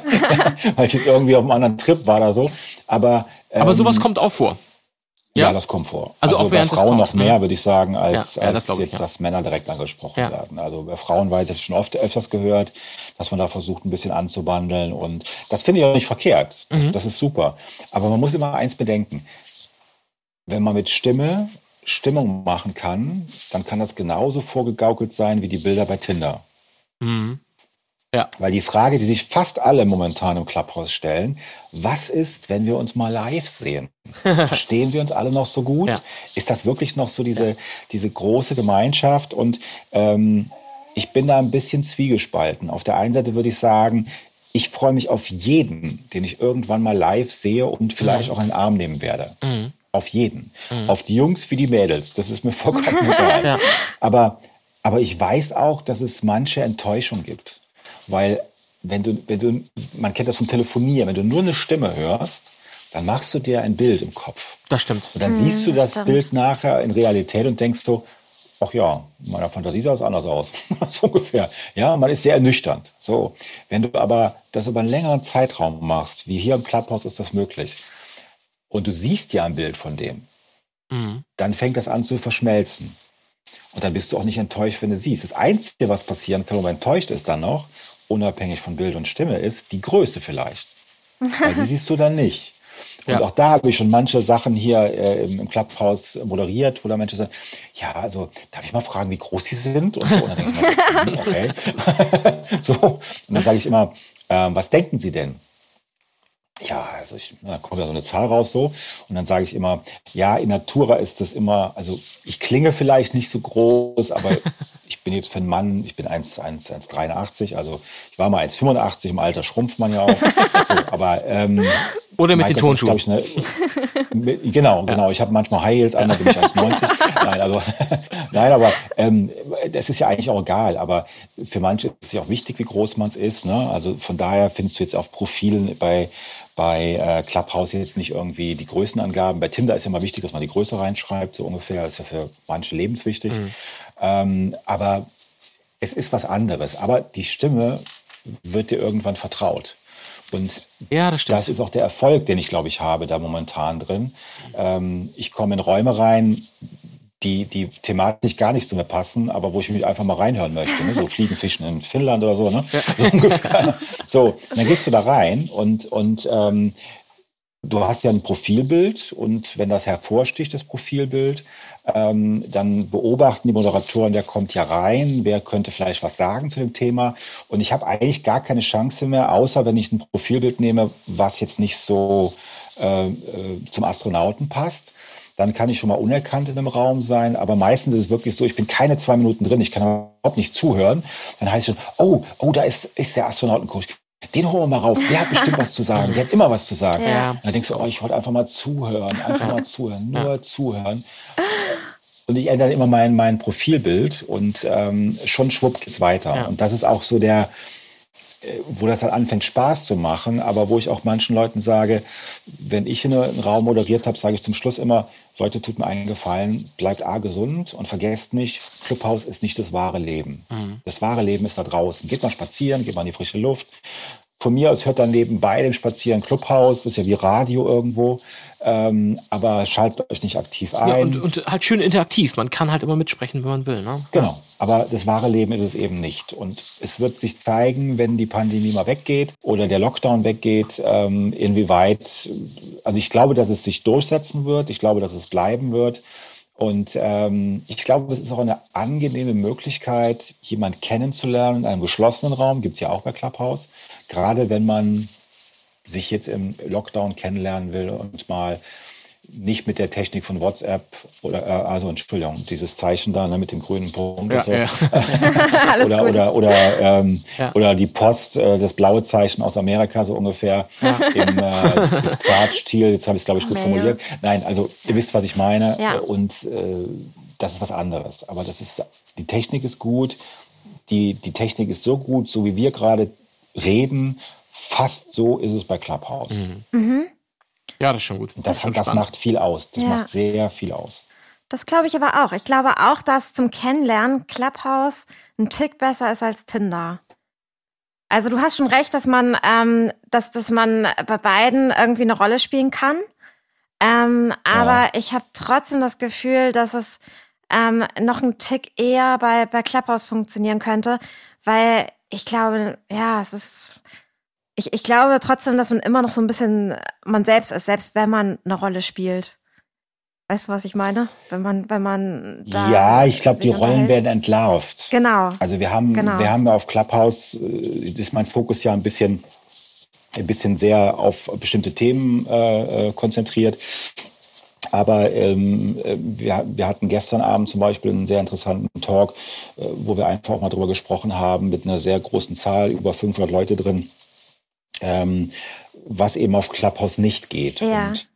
weil ich jetzt irgendwie auf einem anderen Trip war oder so. Aber, ähm, Aber sowas kommt auch vor. ja, Ja. das kommt vor. Also Also, auch bei Frauen noch Talks, ne? mehr, würde ich sagen, als, Ja, ja, das als ich, jetzt, ja. dass Männer direkt angesprochen werden. Also bei Frauen weiß ich schon oft öfters gehört, dass man da versucht, ein bisschen anzubandeln. Und das finde ich auch nicht verkehrt. Das, Mhm. das ist super. Aber man muss immer eins bedenken. Wenn man mit Stimme Stimmung machen kann, dann kann das genauso vorgegaukelt sein wie die Bilder bei Tinder. Mhm. Ja. Weil die Frage, die sich fast alle momentan im Clubhouse stellen, was ist, wenn wir uns mal live sehen? Verstehen wir uns alle noch so gut? Ja. Ist das wirklich noch so diese, diese große Gemeinschaft? Und ähm, ich bin da ein bisschen zwiegespalten. Auf der einen Seite würde ich sagen, ich freue mich auf jeden, den ich irgendwann mal live sehe und vielleicht auch in den Arm nehmen werde. Auf jeden. Auf die Jungs wie die Mädels. Das ist mir vollkommen egal. Ja. Aber, aber ich weiß auch, dass es manche Enttäuschung gibt. Weil wenn du, wenn du, man kennt das vom Telefonieren, wenn du nur eine Stimme hörst, dann machst du dir ein Bild im Kopf. Das stimmt. Und dann siehst du das stimmt. Bild nachher in Realität und denkst so, ach ja, in meiner Fantasie sah es anders aus. so ungefähr. Ja, man ist sehr ernüchternd. So. Wenn du aber das über einen längeren Zeitraum machst, wie hier im Clubhouse ist das möglich, und du siehst ja ein Bild von dem, Mhm. dann fängt das an zu verschmelzen. Und dann bist du auch nicht enttäuscht, wenn du siehst. Das Einzige, was passieren kann, wenn man enttäuscht ist dann noch, unabhängig von Bild und Stimme, ist die Größe vielleicht. Weil die siehst du dann nicht. Und auch da habe ich schon manche Sachen hier äh, im, im Clubhouse moderiert, wo da Menschen sagen, ja, also darf ich mal fragen, wie groß sie sind? Und so, und dann denke ich mir so, okay. so, und dann sage ich immer, ähm, was denken Sie denn? Ja, also ich, da kommt ja so eine Zahl raus so und dann sage ich immer, ja, in Natura ist das immer, also ich klinge vielleicht nicht so groß, aber ich bin jetzt für einen Mann, ich bin 1,83, also ich war mal 1,85, im Alter schrumpft man ja auch. So, aber ähm, oder mit den Tonschuhen. Ne, genau, genau. Ich habe manchmal High Heels da bin ich 1,90. nein, also, nein, aber ähm, das ist ja eigentlich auch egal. Aber für manche ist es ja auch wichtig, wie groß man es ist. Ne? Also von daher findest du jetzt auf Profilen bei bei äh, Clubhouse jetzt nicht irgendwie die Größenangaben. Bei Tinder ist ja immer wichtig, dass man die Größe reinschreibt, so ungefähr. Das ist ja für manche lebenswichtig. Mhm. Ähm, aber es ist was anderes. Aber die Stimme wird dir irgendwann vertraut. Und ja, das, das, ist auch der Erfolg, den ich, glaube ich, habe da momentan drin. Ähm, ich komme in Räume rein, die, die thematisch gar nicht zu mir passen, aber wo ich mich einfach mal reinhören möchte. Ne? So Fliegenfischen in Finnland oder so, ne? Ja. So ungefähr. So, dann gehst du da rein und, und ähm, du hast ja ein Profilbild und wenn das hervorsticht, das Profilbild, ähm, dann beobachten die Moderatoren, der kommt ja rein, wer könnte vielleicht was sagen zu dem Thema. Und ich habe eigentlich gar keine Chance mehr, außer wenn ich ein Profilbild nehme, was jetzt nicht so äh, äh, zum Astronauten passt. Dann kann ich schon mal unerkannt in einem Raum sein. Aber meistens ist es wirklich so, ich bin keine zwei Minuten drin, ich kann überhaupt nicht zuhören. Dann heißt es schon, oh, oh, da ist, ist der Astronautencoach den holen wir mal rauf, der hat bestimmt was zu sagen, der hat immer was zu sagen. Ja. Dann denkst du, oh, ich wollte einfach mal zuhören, einfach mal zuhören, nur ja. zuhören. Und ich ändere immer mein, mein Profilbild und ähm, schon schwuppt geht's weiter. Ja. Und das ist auch so der, wo das halt anfängt Spaß zu machen, aber wo ich auch manchen Leuten sage, wenn ich einen Raum moderiert habe, sage ich zum Schluss immer, Leute, tut mir einen Gefallen, bleibt A gesund und vergesst nicht, Clubhaus ist nicht das wahre Leben. Mhm. Das wahre Leben ist da draußen. Geht mal spazieren, geht mal in die frische Luft, von mir aus hört dann nebenbei dem Spazieren Clubhaus, das ist ja wie Radio irgendwo, ähm, aber schaltet euch nicht aktiv ein. Ja, und, und halt schön interaktiv, man kann halt immer mitsprechen, wenn man will. Ne? Genau, aber das wahre Leben ist es eben nicht. Und es wird sich zeigen, wenn die Pandemie mal weggeht oder der Lockdown weggeht, ähm, inwieweit, also ich glaube, dass es sich durchsetzen wird, ich glaube, dass es bleiben wird. Und ähm, ich glaube, es ist auch eine angenehme Möglichkeit, jemand kennenzulernen in einem geschlossenen Raum, gibt's ja auch bei Clubhouse gerade wenn man sich jetzt im Lockdown kennenlernen will und mal nicht mit der Technik von WhatsApp oder äh, also Entschuldigung, dieses Zeichen da ne, mit dem grünen Punkt ja, und so. Ja. oder, oder, oder, ähm, ja. oder die Post, äh, das blaue Zeichen aus Amerika, so ungefähr ja. im äh, Quatsch-Stil, jetzt habe ich es, glaube ich, gut formuliert. Nein, also ihr wisst, was ich meine. Und äh, das ist was anderes. Aber das ist, die Technik ist gut. Die, die Technik ist so gut, so wie wir gerade reden. Fast so ist es bei Clubhouse. Mhm. Mhm. Ja, das ist schon gut. Das, das, das macht viel aus. Das ja. macht sehr viel aus. Das glaube ich aber auch. Ich glaube auch, dass zum Kennenlernen Clubhouse ein Tick besser ist als Tinder. Also du hast schon recht, dass man, ähm, dass, dass man bei beiden irgendwie eine Rolle spielen kann. Ähm, aber ja. ich habe trotzdem das Gefühl, dass es ähm, noch ein Tick eher bei, bei Clubhouse funktionieren könnte, weil ich glaube, ja, es ist. Ich, ich glaube trotzdem, dass man immer noch so ein bisschen man selbst ist, selbst wenn man eine Rolle spielt. Weißt du, was ich meine? Wenn man, wenn man da Ja, ich glaube, die Rollen werden entlarvt. Genau. Also wir haben, genau. wir haben auf Clubhouse, äh, ist mein Fokus ja ein bisschen, ein bisschen sehr auf bestimmte Themen äh, äh konzentriert. Aber ähm, wir, wir hatten gestern Abend zum Beispiel einen sehr interessanten Talk, äh, wo wir einfach auch mal drüber gesprochen haben, mit einer sehr großen Zahl, über 500 Leute drin, ähm, was eben auf Clubhouse nicht geht. Ja. Und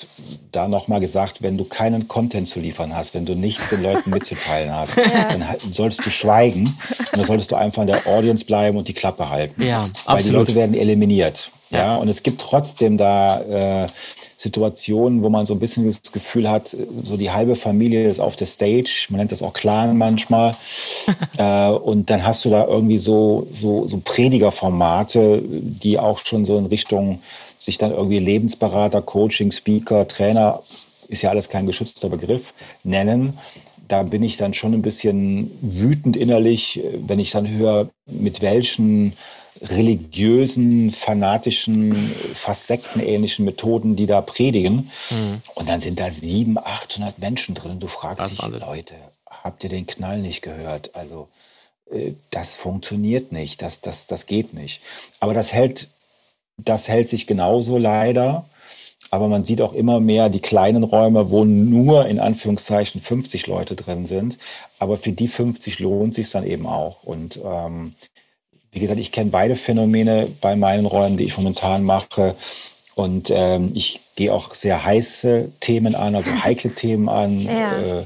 da nochmal gesagt, wenn du keinen Content zu liefern hast, wenn du nichts den Leuten mitzuteilen hast, ja. dann solltest du schweigen und dann solltest du einfach in der Audience bleiben und die Klappe halten. Ja, Weil absolut. die Leute werden eliminiert. Ja. ja, und es gibt trotzdem da äh, Situationen, wo man so ein bisschen das Gefühl hat, so die halbe Familie ist auf der Stage, man nennt das auch Clan manchmal. äh, und dann hast du da irgendwie so, so, so Predigerformate, die auch schon so in Richtung sich dann irgendwie Lebensberater, Coaching, Speaker, Trainer, ist ja alles kein geschützter Begriff, nennen da bin ich dann schon ein bisschen wütend innerlich, wenn ich dann höre, mit welchen religiösen, fanatischen, fast sektenähnlichen Methoden, die da predigen. Mhm. Und dann sind da 700, 800 Menschen drin. Du fragst dich, Leute, habt ihr den Knall nicht gehört? Also äh, das funktioniert nicht, das, das, das geht nicht. Aber das hält, das hält sich genauso leider. Aber man sieht auch immer mehr die kleinen Räume, wo nur in Anführungszeichen 50 Leute drin sind. Aber für die 50 lohnt sich dann eben auch. Und ähm, wie gesagt, ich kenne beide Phänomene bei meinen Räumen, die ich momentan mache. Und ähm, ich gehe auch sehr heiße Themen an, also heikle Themen an. Ja. Äh,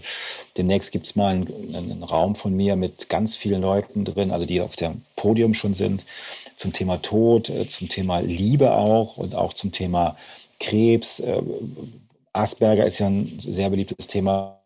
demnächst gibt's mal einen, einen, Raum von mir mit ganz vielen Leuten drin, also die auf dem Podium schon sind, zum Thema Tod, äh, zum Thema Liebe auch und auch zum Thema Krebs. Äh, Asperger ist ja ein sehr beliebtes Thema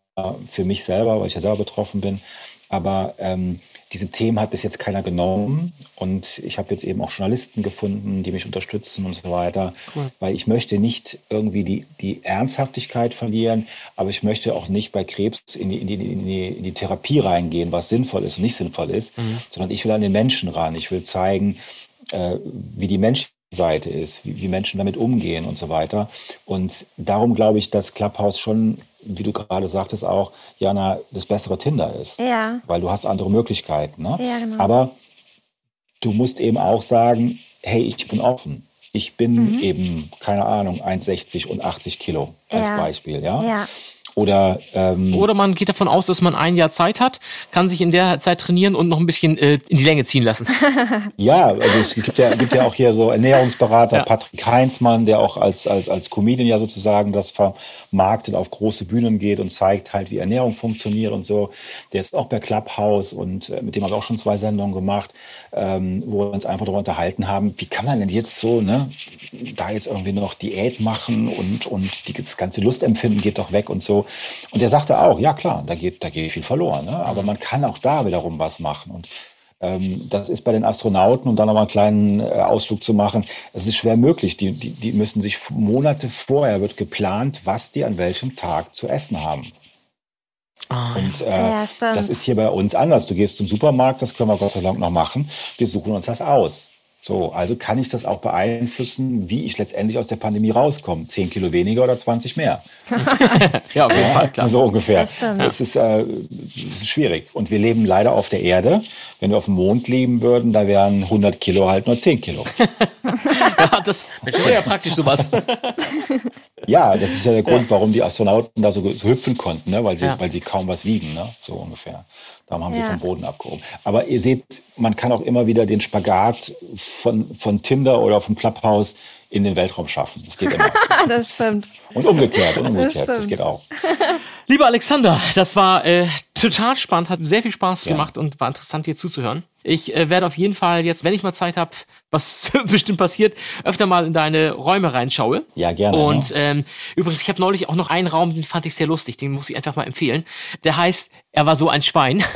für mich selber, weil ich ja selber betroffen bin. Aber ähm, diese Themen hat bis jetzt keiner genommen und ich habe jetzt eben auch Journalisten gefunden, die mich unterstützen und so weiter, cool. weil ich möchte nicht irgendwie die, die Ernsthaftigkeit verlieren, aber ich möchte auch nicht bei Krebs in die, in die, in die, in die Therapie reingehen, was sinnvoll ist und nicht sinnvoll ist, mhm. sondern ich will an den Menschen ran. Ich will zeigen, äh, wie die Menschen Seite ist, wie, wie Menschen damit umgehen und so weiter. Und darum glaube ich, dass Clubhouse schon, wie du gerade sagtest, auch, Jana, das bessere Tinder ist. Ja. Weil du hast andere Möglichkeiten. Ne? Ja, genau. Aber du musst eben auch sagen, hey, ich bin offen. Ich bin mhm. eben, keine Ahnung, 1,60 und 80 Kilo als ja. Beispiel. Ja. ja. Oder, ähm, Oder man geht davon aus, dass man ein Jahr Zeit hat, kann sich in der Zeit trainieren und noch ein bisschen äh, in die Länge ziehen lassen. ja, also es gibt ja, gibt ja auch hier so Ernährungsberater, ja. Patrick Heinzmann, der auch als, als, als Comedian ja sozusagen das vermarktet, auf große Bühnen geht und zeigt halt, wie Ernährung funktioniert und so. Der ist auch bei Clubhouse und äh, mit dem habe ich auch schon zwei Sendungen gemacht, ähm, wo wir uns einfach darüber unterhalten haben, wie kann man denn jetzt so, ne, da jetzt irgendwie noch Diät machen und, und die, das ganze Lustempfinden geht doch weg und so. Und der sagte auch, ja klar, da geht, da geht viel verloren. Ne? Aber man kann auch da wiederum was machen. Und ähm, das ist bei den Astronauten, um dann nochmal einen kleinen äh, Ausflug zu machen, es ist schwer möglich. Die, die, die müssen sich Monate vorher wird geplant, was die an welchem Tag zu essen haben. Oh, und äh, ja, das ist hier bei uns anders. Du gehst zum Supermarkt, das können wir Gott sei Dank noch machen. Wir suchen uns das aus. So, also kann ich das auch beeinflussen, wie ich letztendlich aus der Pandemie rauskomme. Zehn Kilo weniger oder 20 mehr. ja, auf jeden Fall, klar. So ungefähr. Das, das, ist, äh, das ist schwierig. Und wir leben leider auf der Erde. Wenn wir auf dem Mond leben würden, da wären 100 Kilo halt nur 10 Kilo. ja, das wäre ja praktisch sowas. ja, das ist ja der Grund, warum die Astronauten da so, so hüpfen konnten, ne? weil, sie, ja. weil sie kaum was wiegen, ne? so ungefähr. Darum haben ja. sie vom Boden abgehoben. Aber ihr seht, man kann auch immer wieder den Spagat von, von Tinder oder vom Clubhouse in den Weltraum schaffen. Das geht immer. das stimmt. Und umgekehrt, und umgekehrt. Das, das, geht auch. Lieber Alexander, das war äh, total spannend, hat sehr viel Spaß ja. gemacht und war interessant, dir zuzuhören. Ich äh, werde auf jeden Fall jetzt, wenn ich mal Zeit habe, was bestimmt passiert, öfter mal in deine Räume reinschaue. Ja, gerne. Und ähm, übrigens, ich habe neulich auch noch einen Raum, den fand ich sehr lustig, den muss ich einfach mal empfehlen. Der heißt, er war so ein Schwein.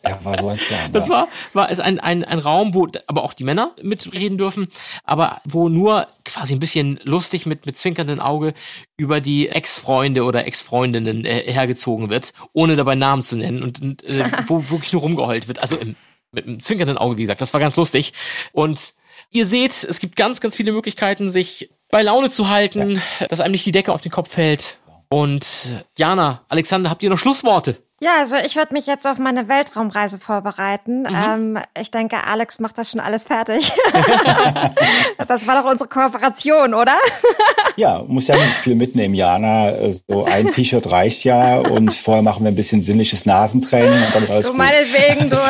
Er war so ein Schwein. Das war, war es ein, ein, ein Raum, wo aber auch die Männer mitreden dürfen, aber wo nur quasi ein bisschen lustig mit, mit zwinkerndem Auge über die Ex-Freunde oder Ex-Freundinnen äh, hergezogen wird, ohne dabei Namen zu nennen und, und äh, wo wirklich nur rumgeheult wird. Also im, mit einem zwinkernden Auge, wie gesagt. Das war ganz lustig. Und ihr seht, es gibt ganz, ganz viele Möglichkeiten, sich bei Laune zu halten, ja. dass einem nicht die Decke auf den Kopf fällt. Und Jana, Alexander, habt ihr noch Schlussworte? Ja, also ich würde mich jetzt auf meine Weltraumreise vorbereiten. Mhm. Ähm, ich denke, Alex macht das schon alles fertig. das war doch unsere Kooperation, oder? ja, muss ja nicht viel mitnehmen, Jana. So ein T-Shirt reicht ja und vorher machen wir ein bisschen sinnliches Nasentraining und dann ist alles du gut. meinetwegen, du.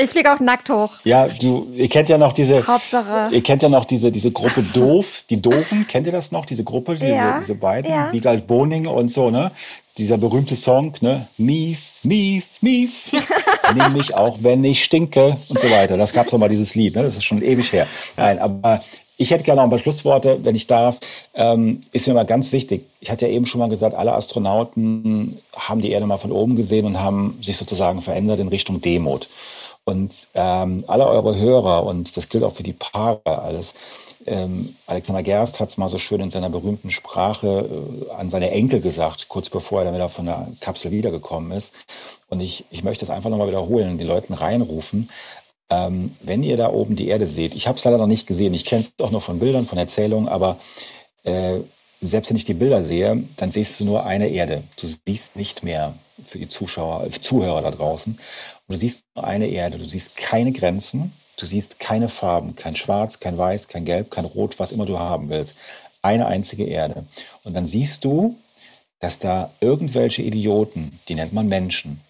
Ich fliege auch nackt hoch. Ja, du, ihr kennt ja noch diese, Hauptsache. ihr kennt ja noch diese, diese Gruppe Doof, die Doofen, kennt ihr das noch, diese Gruppe, diese, ja. diese beiden, ja. Wiegald Boning und so, ne? Dieser berühmte Song, ne? Mief, Mief, Mief. Nimm mich auch, wenn ich stinke und so weiter. Das gab's doch mal dieses Lied, ne? Das ist schon ewig her. Nein, aber ich hätte gerne noch ein paar Schlussworte, wenn ich darf. Ähm, ist mir mal ganz wichtig. Ich hatte ja eben schon mal gesagt, alle Astronauten haben die Erde mal von oben gesehen und haben sich sozusagen verändert in Richtung Demut. Und ähm, alle eure Hörer, und das gilt auch für die Paare alles, ähm, Alexander Gerst hat es mal so schön in seiner berühmten Sprache äh, an seine Enkel gesagt, kurz bevor er dann wieder von der Kapsel wiedergekommen ist. Und ich, ich möchte es einfach nochmal wiederholen die Leuten reinrufen. Ähm, wenn ihr da oben die Erde seht, ich habe es leider noch nicht gesehen, ich kenne es auch nur von Bildern, von Erzählungen, aber äh, selbst wenn ich die Bilder sehe, dann siehst du nur eine Erde. Du siehst nicht mehr für die Zuschauer, äh, Zuhörer da draußen. Und du siehst nur eine Erde. Du siehst keine Grenzen. Du siehst keine Farben. Kein Schwarz, kein Weiß, kein Gelb, kein Rot, was immer du haben willst. Eine einzige Erde. Und dann siehst du, dass da irgendwelche Idioten, die nennt man Menschen,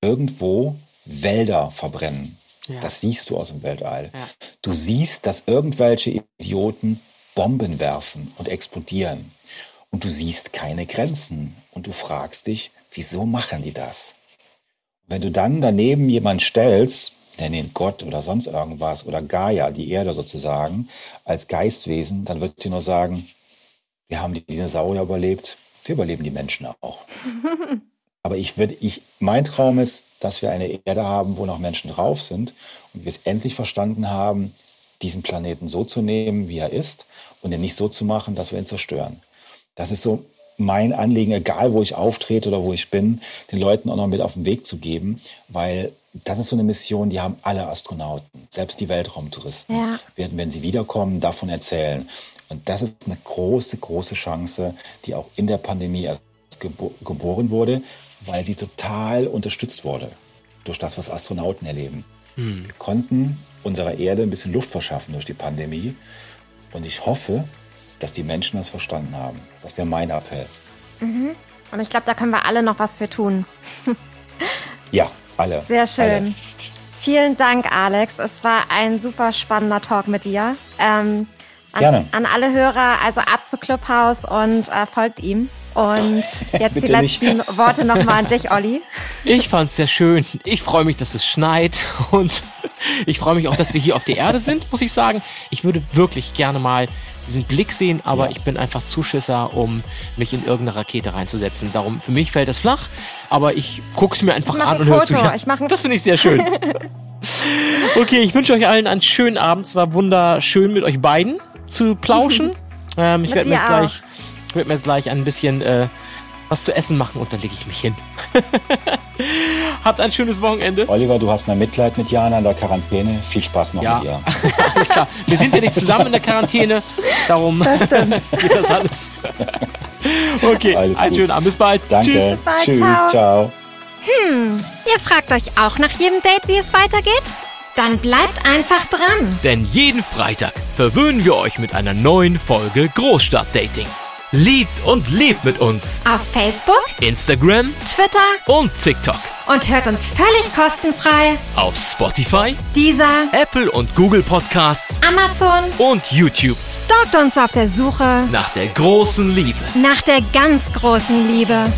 irgendwo Wälder verbrennen. Ja. Das siehst du aus dem Weltall. Ja. Du siehst, dass irgendwelche Idioten Bomben werfen und explodieren. Und du siehst keine Grenzen. Und du fragst dich, wieso machen die das? Wenn du dann daneben jemand stellst, der nennt Gott oder sonst irgendwas oder Gaia, die Erde sozusagen, als Geistwesen, dann wird dir nur sagen, wir haben die Dinosaurier überlebt, wir überleben die Menschen auch. Aber ich würde, ich, mein Traum ist, dass wir eine Erde haben, wo noch Menschen drauf sind und wir es endlich verstanden haben, diesen Planeten so zu nehmen, wie er ist und ihn nicht so zu machen, dass wir ihn zerstören. Das ist so mein Anliegen, egal wo ich auftrete oder wo ich bin, den Leuten auch noch mit auf den Weg zu geben, weil das ist so eine Mission, die haben alle Astronauten, selbst die Weltraumtouristen Ja. werden, wenn sie wiederkommen, davon erzählen. Und das ist eine große, große Chance, die auch in der Pandemie erst gebo geboren wurde, weil sie total unterstützt wurde durch das, was Astronauten erleben. Wir konnten unserer Erde ein bisschen Luft verschaffen durch die Pandemie. Und ich hoffe, dass die Menschen das verstanden haben. Das wäre mein Appell. Und ich glaube, da können wir alle noch was für tun. Ja, alle. Sehr schön. Alle. Vielen Dank, Alex. Es war ein super spannender Talk mit dir. Ähm, an, Gerne. an alle Hörer, also ab zu Clubhouse und äh, folgt ihm. Und jetzt die Bitte nicht. letzten Worte nochmal an dich, Olli. Ich fand's sehr schön. Ich freue mich, dass es schneit und ich freue mich auch, dass wir hier auf der Erde sind, muss ich sagen. Ich würde wirklich gerne mal diesen Blick sehen, aber ich bin einfach Zuschisser, um mich in irgendeine Rakete reinzusetzen. Darum, für mich fällt es flach, aber ich guck's mir einfach an ein und hör's Foto. mir. Ich mach ein- Das finde ich sehr schön. Okay, ich wünsche euch allen einen schönen Abend. Es war wunderschön mit euch beiden zu plauschen. ähm, ich werde mir jetzt gleich, ich werd mir jetzt gleich ein bisschen äh, was zu essen machen und dann lege ich mich hin. Habt ein schönes Wochenende. Oliver, du hast mein Mitleid mit Jana in der Quarantäne. Viel Spaß noch Ja. mit ihr. Alles klar. Wir sind ja nicht zusammen in der Quarantäne. Darum geht das alles. Okay, Alles einen gut. schönen Abend. Bis bald. Danke. Tschüss. bald. Tschüss. Ciao. Ciao. Ihr fragt euch auch nach jedem Date, wie es weitergeht? Dann bleibt einfach dran. Denn jeden Freitag verwöhnen wir euch mit einer neuen Folge Großstadtdating. Liebt und lebt mit uns. Auf Facebook, Instagram Twitter und TikTok. und hört uns völlig kostenfrei. Auf Spotify, Dieser Apple und Google Podcasts Amazon und YouTube. stalkt uns auf der Suche Nach der großen Liebe. nach der ganz großen Liebe.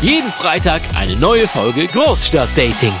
Jeden Freitag eine neue Folge Großstadtdating.